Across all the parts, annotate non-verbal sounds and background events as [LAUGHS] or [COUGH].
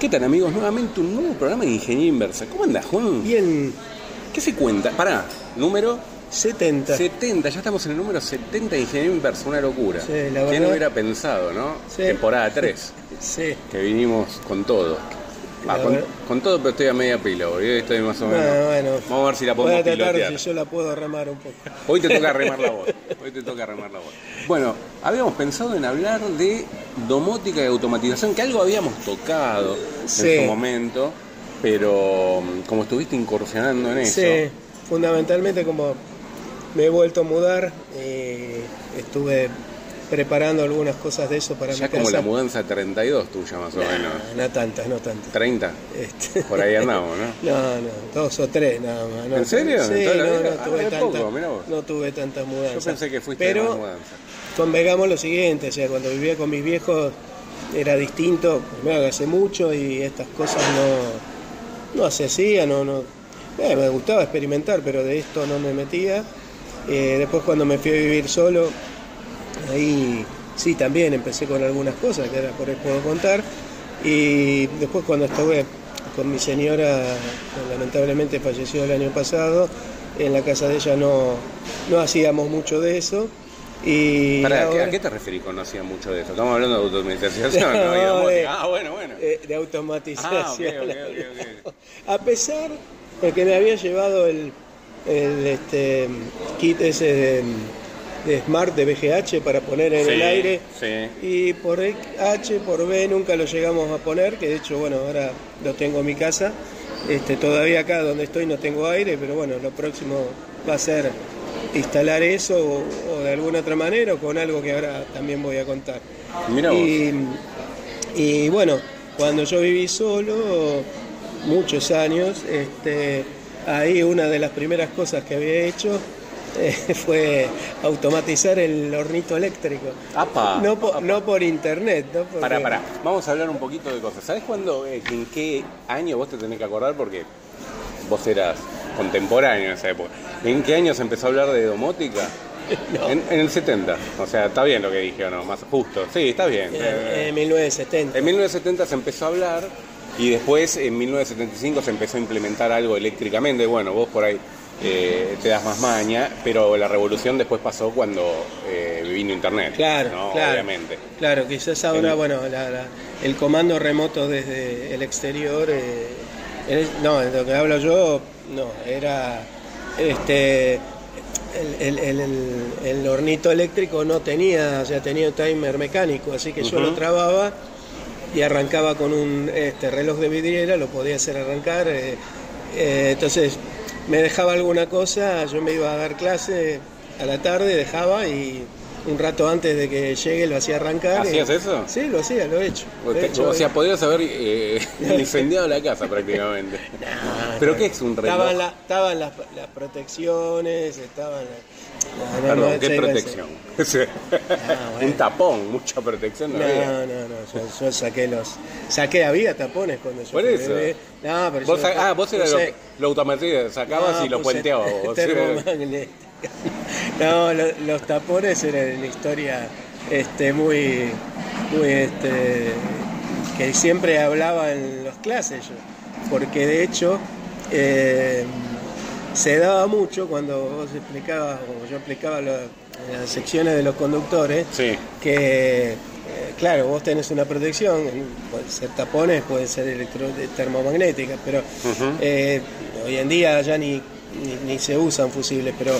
¿Qué tal amigos? Nuevamente un nuevo programa de Ingeniería Inversa. ¿Cómo andas, Juan? Bien, ¿Qué se cuenta? Pará, número 70. 70, ya estamos en el número 70 de Ingeniería Inversa, una locura. Sí, la ¿Quién verdad- hubiera pensado, no? Sí. Temporada 3, Sí. que vinimos con todo. Ah, con, todo, pero estoy a media pila, hoy estoy más o menos. Bueno, bueno. Vamos a ver si la Voy podemos a tratar pilotear. si yo la puedo remar un poco. Hoy te toca remar la voz. [LAUGHS] Hoy te toca remar la voz. Bueno, habíamos pensado en hablar de domótica y automatización, que algo habíamos tocado Sí. en su momento, pero mm, como estuviste incursionando en eso. Sí, fundamentalmente como me he vuelto a mudar, eh, estuve preparando algunas cosas de eso para Ya mi como la mudanza 32 tuya más o menos. No, tantas, no tantas. 30, Este, por ahí [LAUGHS] andamos, ¿no? No, no, dos o tres nada más. no. ¿En serio? Sí, ¿En toda la no, no Ah, tuve de tantas, poco, mirá vos. no tuve tantas mudanzas. Yo pensé que fuiste Pero más mudanza. convengamos lo siguiente, o sea, cuando vivía con mis viejos era distinto, primero que hace mucho y estas cosas no, no se hacían, no, no, eh, me gustaba experimentar, pero de esto no me metía. Eh, después cuando me fui a vivir solo, ahí sí también empecé con algunas cosas que ahora por ahí puedo contar. Y después cuando estuve con mi señora, lamentablemente falleció el año pasado, en la casa de ella no, no hacíamos mucho de eso. Y Pará, ¿a qué- ahora- ¿A qué te referís con no hacía mucho de eso? ¿Estamos hablando de automatización? No, [LAUGHS] No, de- ah, bueno, bueno. eh, de automatización. Ah, ok, ok, ok, [LAUGHS] A pesar de que me había llevado el, el, este, kit ese de, de Smart de BGH para poner en Sí, el aire sí. y por H, por B nunca lo llegamos a poner, que de hecho, bueno, ahora lo tengo en mi casa. Este, todavía acá donde estoy no tengo aire, pero bueno, lo próximo va a ser instalar eso o, o de alguna otra manera o con algo que ahora también voy a contar. Y, y bueno, cuando yo viví solo, muchos años, este, ahí una de las primeras cosas que había hecho eh, [LAUGHS] fue automatizar el hornito eléctrico. Apa, no, po- apa. no por internet, ¿no? Porque- Pará, pará. Vamos a hablar un poquito de cosas. ¿Sabés cuándo, eh, en qué año vos te tenés que acordar? Porque vos eras contemporáneo en esa época. ¿En qué año se empezó a hablar de domótica? [LAUGHS] No. En, en el 70. O sea, está bien lo que dije o no, más justo. Sí, está bien. En, en 1970. En 1970 se empezó a hablar y después en 1975 se empezó a implementar algo eléctricamente. Bueno, vos por ahí eh, te das más maña, pero la revolución después pasó cuando eh, vino Internet. Claro, ¿no? claro. Obviamente. Claro, quizás ahora, bueno, la- la- el comando remoto desde el exterior, eh, no, de lo que hablo yo, no, era, este, el, hornito eléctrico no tenía, o sea, tenía un timer mecánico, así que yo lo trababa y arrancaba con un este, reloj de vidriera, lo podía hacer arrancar, eh, eh, entonces me dejaba alguna cosa, yo me iba a dar clase a la tarde, dejaba y un rato antes de que llegue lo hacía arrancar. ¿Hacías y- eso? Sí, lo hacía, lo he hecho. lo he hecho. o sea, podrías haber eh, [LAUGHS] [LAUGHS] incendiado la casa prácticamente. ¿Pero no. qué es un reloj? Estaban, la- estaban las, las protecciones, estaban... la- no, Perdón, ¿qué protección? [LAUGHS] Ah, [LAUGHS] bueno. Un tapón, mucha protección no, No, había. no, no, yo, yo saqué los... Saqué, había tapones cuando yo Por eso. bebé. No, pero Vos yo... ah, vos eras puse- lo, lo automatizabas, sacabas no, y lo puenteabas. [LAUGHS] No, lo- los tapones eran una historia este, muy, muy este, que siempre hablaba en las clases yo, porque de hecho eh, se daba mucho cuando vos explicabas, o yo explicaba lo- en las secciones de los conductores, Sí. que eh, claro, vos tenés una protección, puede ser tapones, puede ser electro termomagnética, pero eh, hoy en día ya ni, ni, ni se usan fusibles, pero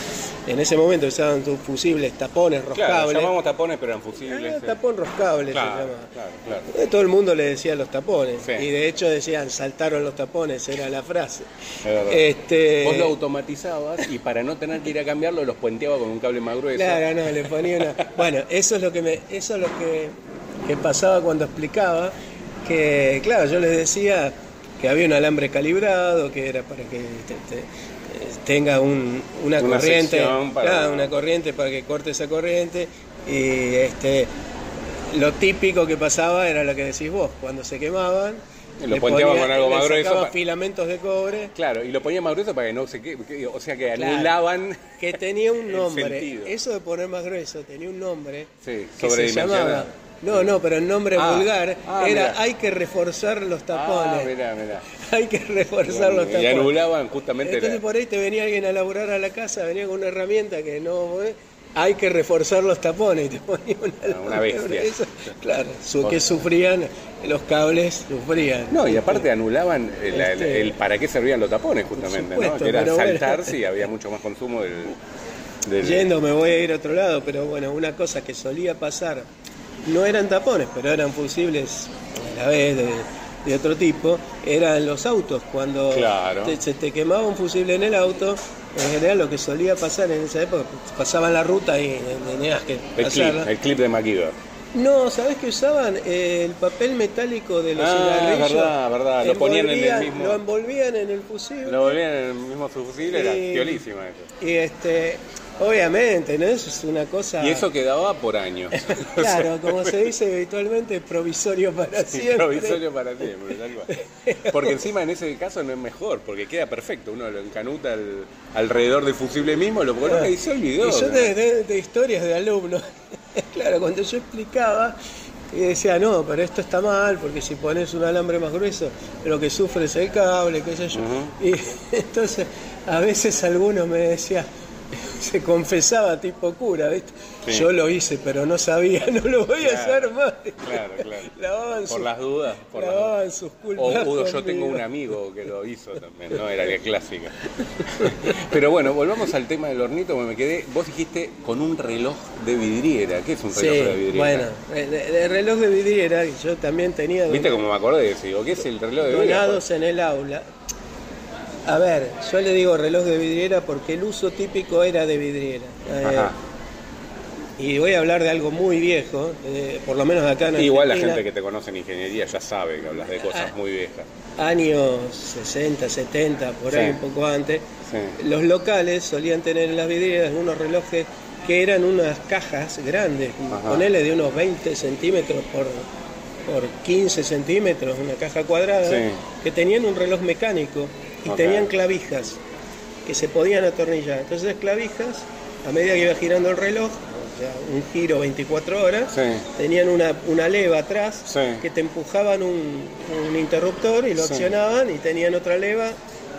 en ese momento usaban fusibles, tapones, Claro, roscables. llamamos tapones, pero eran fusibles. Ah, tapón roscable Claro, se claro, claro. Todo el mundo le decía los tapones. Sí. Y de hecho decían, saltaron los tapones, era la frase. Este, Vos lo automatizabas y para no tener que ir a cambiarlo los puenteaba con un cable más grueso. Claro, no, le ponía una. Bueno, eso es lo que me, eso es lo que, que pasaba cuando explicaba, que claro, yo les decía que había un alambre calibrado, que era para que te- te- eh, tenga un- una, Una corriente, para- una corriente para que corte esa corriente y este lo típico que pasaba era lo que decís vos, cuando se quemaban Y lo ponía- con algo más grueso filamentos de cobre Claro, y lo ponía más grueso para que no se quede, que- o sea que Claro. anulaban. que tenía un [LAUGHS] nombre. Eso de poner más grueso tenía un nombre Sí, que se llamaba No, no, pero el nombre Ah, vulgar ah, era mirá. hay que reforzar los Ah, tapones. mirá, mirá. [LAUGHS] hay que reforzar los Y tapones. anulaban justamente Entonces la- por ahí te venía alguien a laburar a la casa, venía con una herramienta que no... eh, hay que reforzar los tapones y te [LAUGHS] ponía una, Ah, una bestia. Eso, claro, su, que sufrían, los cables sufrían. No, y aparte anulaban el, el- Este- el para qué servían los tapones justamente, ¿no? Que era bueno. saltarse y había mucho más consumo del... del- Yendo me voy a ir a otro lado, pero bueno, una cosa que solía pasar, no eran tapones, pero eran fusibles a la vez de, de otro tipo, eran los autos. Cuando Claro. te- se te quemaba un fusible en el auto, en general lo que solía pasar en esa época, pasaban la ruta y tenías que el clip, el clip de MacGyver. No, ¿sabés que usaban? Eh, el papel metálico de los Ah, cigarrillos. verdad, verdad, lo ponían en el envolvían- mismo- Lo envolvían en el fusible. Lo volvían en el mismo fusible, era piolísima eso. Y este, obviamente, ¿no? Eso es una cosa. Y eso quedaba por años. [LAUGHS] Claro, como se dice habitualmente, provisorio para Sí, siempre. provisorio para siempre, tal cual. Porque encima en ese caso no es mejor, porque queda perfecto. Uno lo encanuta al- alrededor del fusible mismo, lo coloca y se olvidó. Y yo ¿no? de, de- de historias de alumnos, [LAUGHS] claro, cuando yo explicaba, y decía, no, pero esto está mal, porque si pones un alambre más grueso, lo que sufre es el cable, qué sé yo. Y [LAUGHS] entonces, a veces alguno me decía, [LAUGHS] se confesaba tipo cura, ¿viste? Sí. Yo lo hice, pero no sabía, [LAUGHS] no lo voy a hacer más. claro, claro. [LAUGHS] Lavaban Por sus- las dudas. Por las lavaban dudas. sus O, culpas. o yo tengo un amigo que lo hizo también, ¿no? Era la clásica. Pero bueno, volvamos al tema del hornito, porque me quedé. Vos dijiste con un reloj de vidriera. ¿Qué es un reloj Sí, de vidriera? bueno, el, el reloj de vidriera, yo también tenía ¿Viste cómo me acordé? Digo, ¿qué es el reloj de vidriera? donados en el aula. A ver, yo le digo reloj de vidriera porque el uso típico era de vidriera. Eh, y voy a hablar de algo muy viejo, eh, por lo menos acá en Igual la Argentina, gente que te conoce en ingeniería ya sabe que hablas de cosas muy viejas. años 60, 70, por ahí Sí. un poco antes, Sí. los locales solían tener en las vidrieras unos relojes que eran unas cajas grandes, Ajá. ponele de unos 20 centímetros por, por 15 centímetros, una caja cuadrada, Sí. que tenían un reloj mecánico y tenían clavijas que se podían atornillar. Entonces las clavijas, a medida que iba girando el reloj, o sea, un giro 24 horas, Sí. tenían una, una leva atrás Sí. que te empujaban un, un interruptor y lo Sí. accionaban y tenían otra leva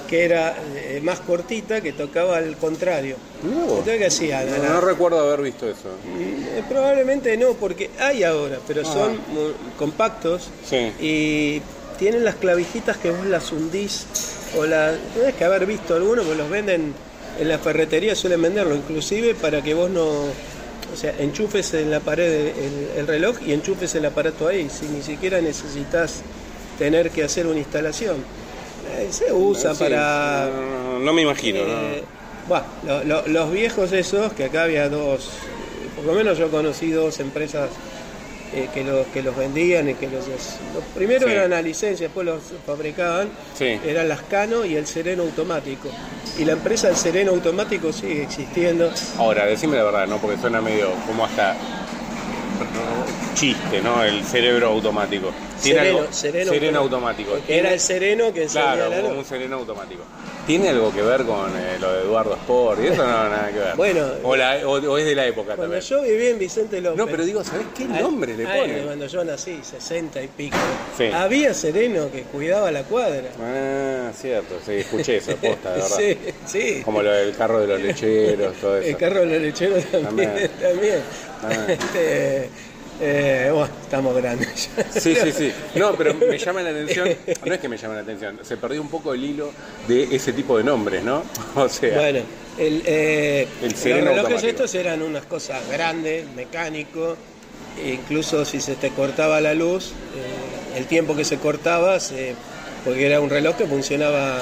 que era eh, más cortita que tocaba al contrario. No, la- no recuerdo haber visto eso. Eh, probablemente no, porque hay ahora, pero Ah. son compactos y tienen las clavijitas que vos las hundís o las... Tienes que haber visto algunos, porque los venden en la ferretería, suelen venderlo, inclusive para que vos no... O sea, enchufes en la pared el, el reloj y enchufes el aparato ahí, si ni siquiera necesitas tener que hacer una instalación. Eh, se usa Sí, para... No, no me imagino, Eh, ¿no? bueno, lo- lo- los viejos esos, que acá había dos, por lo menos yo conocí dos empresas eh, que, los, que los vendían y que los... los primero Sí. eran a licencia, después los fabricaban, Sí. eran las Cano y el Sereno Automático. Y la empresa del Sereno Automático sigue existiendo. Ahora, decime la verdad, ¿no? Porque suena medio como hasta chiste, ¿no? El cerebro automático. ¿Tiene Sereno, algo? Sereno automático. Era el Sereno que Claro, la como un sereno automático. ¿Tiene algo que ver con eh, lo de Eduardo Sport? Y eso no, nada que ver. Bueno, o, la- o- o es de la época Cuando también. yo viví en Vicente López... No, pero digo, ¿sabés qué nombre le ponen? Cuando yo nací, 60 y pico. Sí. Había Sereno que cuidaba la cuadra. Ah, cierto, sí, escuché eso, posta, de verdad. [LAUGHS] Sí, sí. Como lo del carro de los lecheros, todo eso. El carro de los lecheros también. También. también. Este, eh, bueno, estamos grandes. Sí, sí, sí. No, pero me [LAUGHS] llama la atención, no es que me llama la atención, se perdió un poco el hilo de ese tipo de nombres, ¿no? [LAUGHS] O sea, Bueno, el, eh, El los relojes automático. estos eran unas cosas grandes, mecánicos, e incluso si se te cortaba la luz, eh, el tiempo que se cortaba, se- porque era un reloj que funcionaba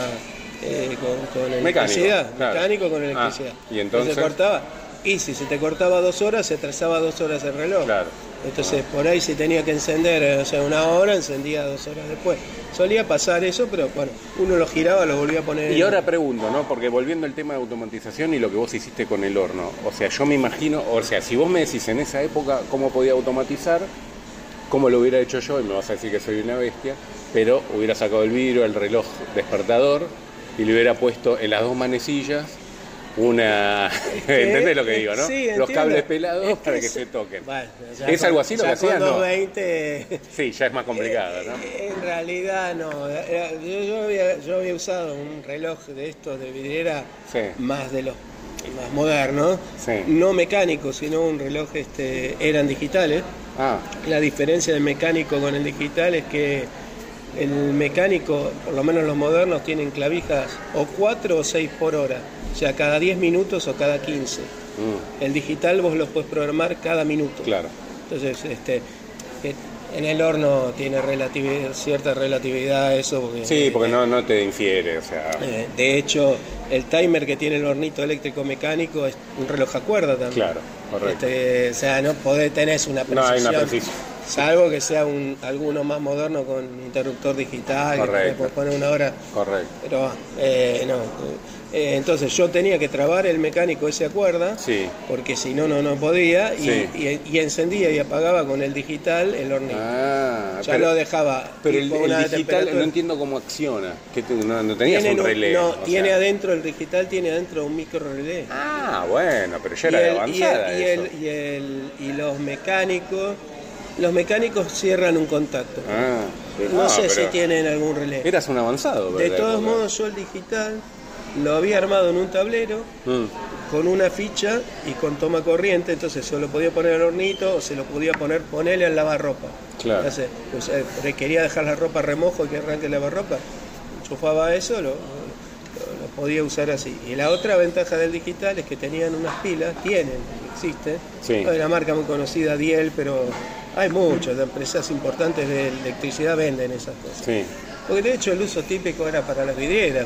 eh, con, con Mecánico, electricidad, claro. mecánico con Ah, electricidad. y entonces- se cortaba, y si se te cortaba dos horas, se atrasaba dos horas el reloj. Claro. Entonces, por ahí si tenía que encender, eh, o sea, una hora, encendía dos horas después. Solía pasar eso, pero bueno, uno lo giraba, lo volvía a poner. Y ahora pregunto, ¿no? Porque volviendo al tema de automatización y lo que vos hiciste con el horno, o sea, yo me imagino, o sea, si vos me decís en esa época cómo podía automatizar, cómo lo hubiera hecho yo, y me vas a decir que soy una bestia, pero hubiera sacado el vidrio, el reloj despertador, y le hubiera puesto en las dos manecillas una... [LAUGHS] ¿Entendés lo que digo, no? Sí, Los cables pelados Es que para que es- [LAUGHS] se toquen. Bueno, ¿Es con- algo así lo que hacías? Con No. 220. [LAUGHS] Sí, ya es más complicado, ¿no? Eh, En realidad no. Era- Yo, yo había, yo había usado un reloj de estos de vidriera Sí. más de los más modernos, Sí. no mecánicos, sino un reloj este, eran digitales. Ah, La diferencia del mecánico con el digital es que el mecánico, por lo menos los modernos, tienen clavijas o 4 o 6 por hora, o sea, cada 10 minutos o cada 15. mm, El digital vos lo puedes programar cada minuto. claro. Entonces, este, eh, en el horno tiene cierta relatividad eso. Porque, Sí, porque no, no te infiere, o sea... eh, de hecho, el timer que tiene el hornito eléctrico mecánico es un reloj a cuerda también. Claro, correcto. Este, o sea, no podés tener una No hay precisión. una precisión. Salvo que sea un, alguno más moderno con interruptor digital, que Correcto. puedes poner una hora. Correcto. Pero eh, no. Eh, entonces yo tenía que trabar el mecánico ese cuerda, Sí. porque si no, no, no podía, y, Sí. y- y encendía y apagaba con el digital el hornito. Ah, ya pero, lo dejaba. pero el, digital no entiendo cómo acciona. Que no, no tenías un relé. No, tiene sea. adentro, el digital tiene adentro un micro relé. Ah, bueno, pero ya y, era de el- y, avanzada y, eso. el- y el- y los mecánicos, los mecánicos cierran un contacto. Ah, no, no, sé si tienen algún relé. Eras un avanzado. De todos modos, yo el digital lo había armado en un tablero Mm, con una ficha y con toma corriente, entonces se lo podía poner al hornito o se lo podía poner, ponerle al lavarropa. Claro. Entonces, pues, eh, porque quería dejar la ropa remojo y que arranque el lavarropa, enchufaba eso, lo, lo- lo podía usar así. Y la otra ventaja del digital es que tenían unas pilas, tienen, existe, Sí. hay una marca muy conocida, Diel, pero hay muchas, las empresas importantes de electricidad venden esas cosas. sí, Porque de hecho el uso típico era para las vidrieras,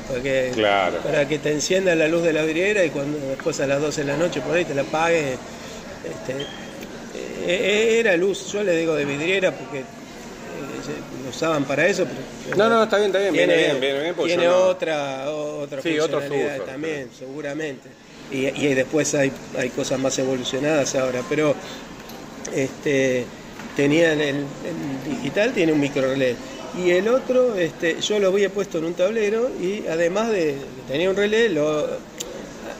Claro. para que te encienda la luz de la vidriera y cuando después a las 12 de la noche por ahí te la pague. Este, eh, era luz, yo le digo de vidriera porque eh, lo usaban para eso. pero- No, no, está bien, está bien, tiene, viene bien, viene bien, porque tiene yo no- otra, otra Sí, funcionalidad también, seguramente. Y, y después hay, hay cosas más evolucionadas ahora, pero este tenían el, el digital tiene un micro relé y el otro este yo lo había puesto en un tablero y además de tenía un relé lo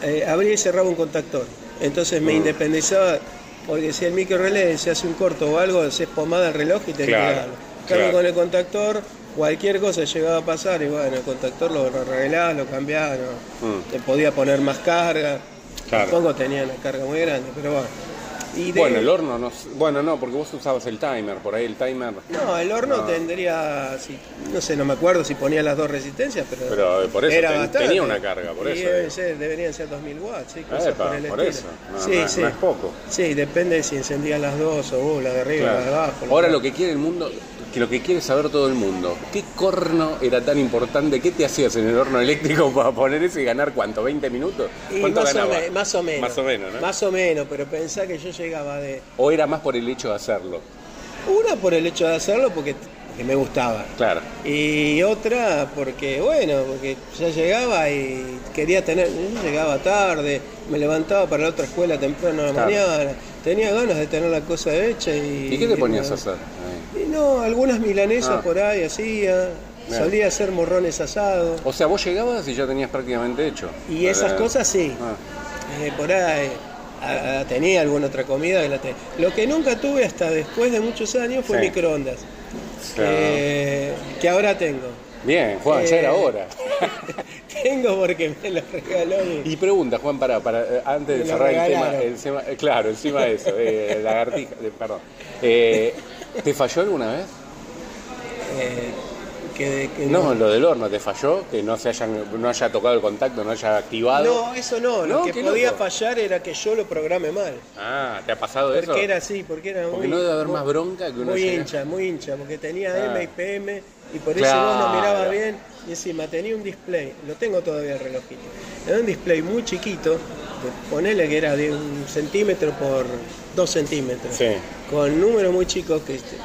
eh, abría y cerraba un contactor entonces me Mm. independizaba porque si el micro relé se hace un corto o algo se pomada el reloj y te Claro, claro. con el contactor cualquier cosa llegaba a pasar y bueno el contactor lo arreglaba lo cambiaba no- Mm. te podía poner más carga Claro. tampoco tenía una carga muy grande pero bueno y de- Bueno, el horno no. Bueno, no, porque vos usabas el timer, por ahí el timer. No, el horno No. tendría, si- no sé, no me acuerdo si ponía las dos resistencias, pero, Pero, eh, por eso era ten- bastante. tenía una carga, por Y eso, deben ser- deberían ser 2000 watts, sí, cosas epa, por el por eso. No, sí, no- sí. no es poco. Sí, depende si encendías las dos o uh, la de arriba, Claro. la de abajo. Ahora lo que quiere el mundo, que lo que quiere saber todo el mundo, ¿qué corno era tan importante? ¿Qué te hacías en el horno eléctrico para poner eso y ganar cuánto? ¿20 minutos? Y ¿Cuánto más, o ganabas? me- más o menos. Más o menos, ¿no? Más o menos, pero pensá que yo llegaba de. ¿O era más por el hecho de hacerlo? Una por el hecho de hacerlo porque, me gustaba. Claro. Y otra porque, bueno, porque ya llegaba y quería tener, yo llegaba tarde, me levantaba para la otra escuela temprano a la Claro. mañana, tenía ganas de tener la cosa hecha y... ¿Y qué te ponías a hacer? Ahí. Y no, algunas milanesas Ah. por ahí hacía, Bien. solía hacer morrones asados O sea, vos llegabas y ya tenías prácticamente hecho. y esas Eh, cosas sí, ah, Eh, por ahí a- a- tenía alguna otra comida que la tenía. Lo que nunca tuve hasta después de muchos años fue Sí. microondas, claro. eh, que ahora tengo. Bien, Juan, ya eh, era hora. [LAUGHS] Tengo porque me lo regaló. Y pregunta, Juan, para, para eh, antes de cerrar el tema, el tema- eh, claro, encima de eso, eh, lagartija, eh, perdón. Eh, ¿Te falló alguna vez? Que, que No, lo del horno, ¿te falló? Que no se hayan, no haya tocado el contacto, no haya activado. No, eso no. Lo que podía loco. fallar era que yo lo programe mal. Ah, ¿te ha pasado eso? Porque era así, porque era Porque muy, no debe haber muy- más bronca que uno Muy hincha, muy hincha, porque tenía Ah. M y PM y por eso Claro. no miraba bien. Y encima tenía un display, lo tengo todavía el relojito. Era un display muy chiquito, ponele que era de un centímetro por dos centímetros. Sí. Con números muy chicos que este,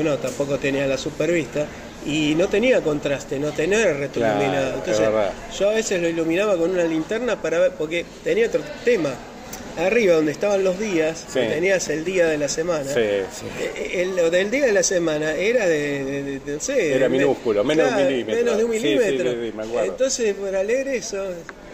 uno tampoco tenía la supervista. Y no tenía contraste, no tenía retroiluminado. Claro, es Entonces, yo a veces lo iluminaba con una linterna para ver, porque tenía otro tema. Arriba, donde estaban los días, Sí. tenías el día de la semana. Sí, sí. Eh, el- lo del día de la semana era de, de- de- de- no sé, Era minúsculo, menos de un claro, milímetro. Menos de un milímetro. me. Entonces, para leer eso,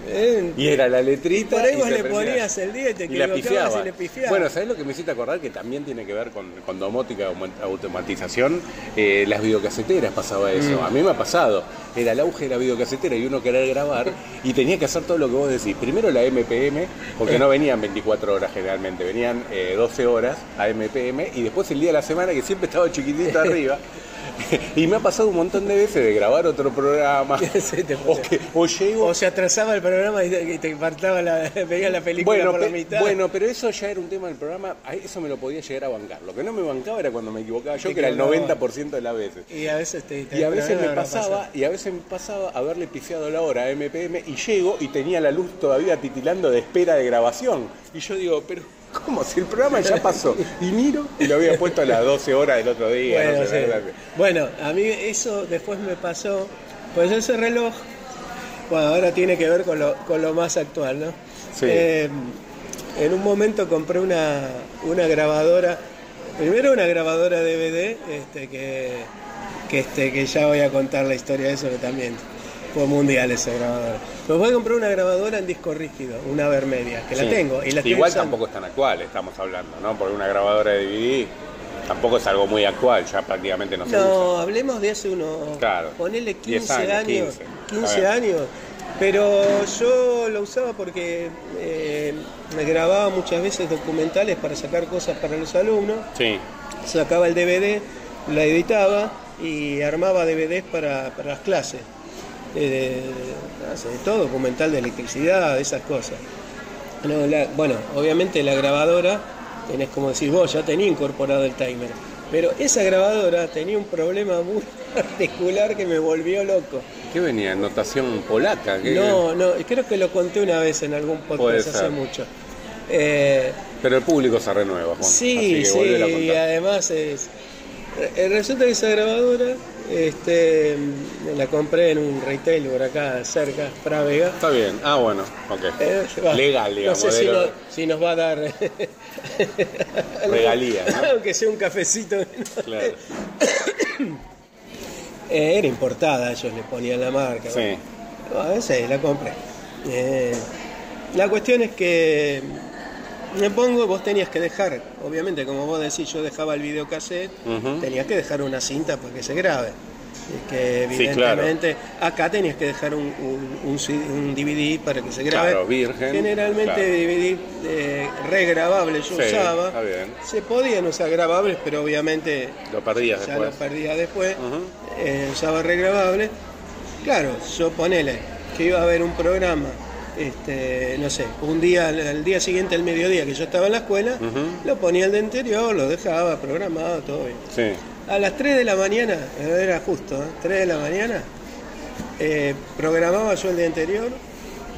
Eh, Y era la letrita. por ahí y vos le ponías el día y te Y la pifiaba. y le pifiabas. Bueno, ¿sabés lo que me hiciste acordar? Que también tiene que ver con, con domótica, autom- automatización. Eh, las videocaseteras pasaba eso. Mm. A mí me ha pasado. Era el auge de la videocasetera y uno querer grabar y tenía que hacer todo lo que vos decís. Primero la MPM, porque no venían 24 horas generalmente, venían eh, 12 horas a MPM y después el día de la semana que siempre estaba chiquitito arriba. [LAUGHS] [LAUGHS] y me ha pasado un montón de veces de grabar otro programa. [LAUGHS] Sí, o, que, o llego O se atrasaba el programa y te, partaba la, [LAUGHS] veía la película bueno, por la mitad. bueno, pero eso ya era un tema del programa, eso me lo podía llegar a bancar. Lo que no me bancaba era cuando me equivocaba yo, que era el equivocabas. 90% de las veces. y a veces te, te- Y a veces me pasaba, pasa. y a veces me pasaba haberle pifiado la hora a MPM y llego y tenía la luz todavía titilando de espera de grabación. Y yo digo, pero ¿cómo? Si el programa ya pasó. Y miro y lo había puesto a las 12 horas del otro día. Bueno, no sé, sí. la verdad. Bueno, a mí eso después me pasó, pues ese reloj, bueno, ahora tiene que ver con lo, con lo más actual, ¿no? Sí. Eh, en un momento compré una, una grabadora, primero una grabadora DVD, este, que, que, este, que ya voy a contar la historia de eso, que también fue mundial esa grabadora. Pero voy a comprar una grabadora en disco rígido, una Vermedia, que la tengo. Y la Igual usando. tampoco es tan actual, estamos hablando, ¿no? Porque una grabadora de DVD tampoco es algo muy actual, ya prácticamente no se usa. No, hablemos de hace unos. Claro. Ponele 10 15 años, años. 15. 15, Está bien. años. Pero yo lo usaba porque eh, me grababa muchas veces documentales para sacar cosas para los alumnos. Sí. Sacaba el DVD, la editaba y armaba DVDs para, para las clases. Eh, de, todo, documental de electricidad, de esas cosas. No, la- bueno, obviamente la grabadora, tenés como decir vos, ya tenía incorporado el timer. Pero esa grabadora tenía un problema muy [LAUGHS] particular que me volvió loco. ¿Qué venía? ¿Notación polaca? ¿Qué- No, no, creo que lo conté una vez en algún podcast hace mucho. Eh, Pero el público se renueva, Juan. así Sí, que sí, y además es. eh, Resulta que esa grabadora este, la compré en un retail por acá cerca, Frávega. Está bien. Ah, bueno, ok. Eh, va, Legal, digamos. No sé si, no- si nos va a dar. [LAUGHS] Regalía, ¿no? [LAUGHS] Aunque sea un cafecito. Claro. [COUGHS] Eh, era importada, ellos le ponían la marca. Sí. A veces la compré. Eh, la cuestión es que me pongo, vos tenías que dejar, obviamente, como vos decís, yo dejaba el videocassette, Ujú. tenías que dejar una cinta para que se grabe. Y que Sí, claro. evidentemente acá tenías que dejar un, un- un C- un DVD para que se grabe. Claro, virgen, Generalmente claro. DVD eh, regrabable yo Sí, usaba. está bien. Se podían usar grabables, pero obviamente Lo perdías ya después. lo perdía después, Ujú. eh, usaba regrabable. Claro, yo ponele que iba a haber un programa, este, no sé, un día, al día siguiente, al mediodía, que yo estaba en la escuela, Ujú. lo ponía el de anterior, lo dejaba programado, todo bien. Sí. A las 3 de la mañana, era justo, ¿eh? 3 de la mañana, eh, programaba yo el día anterior,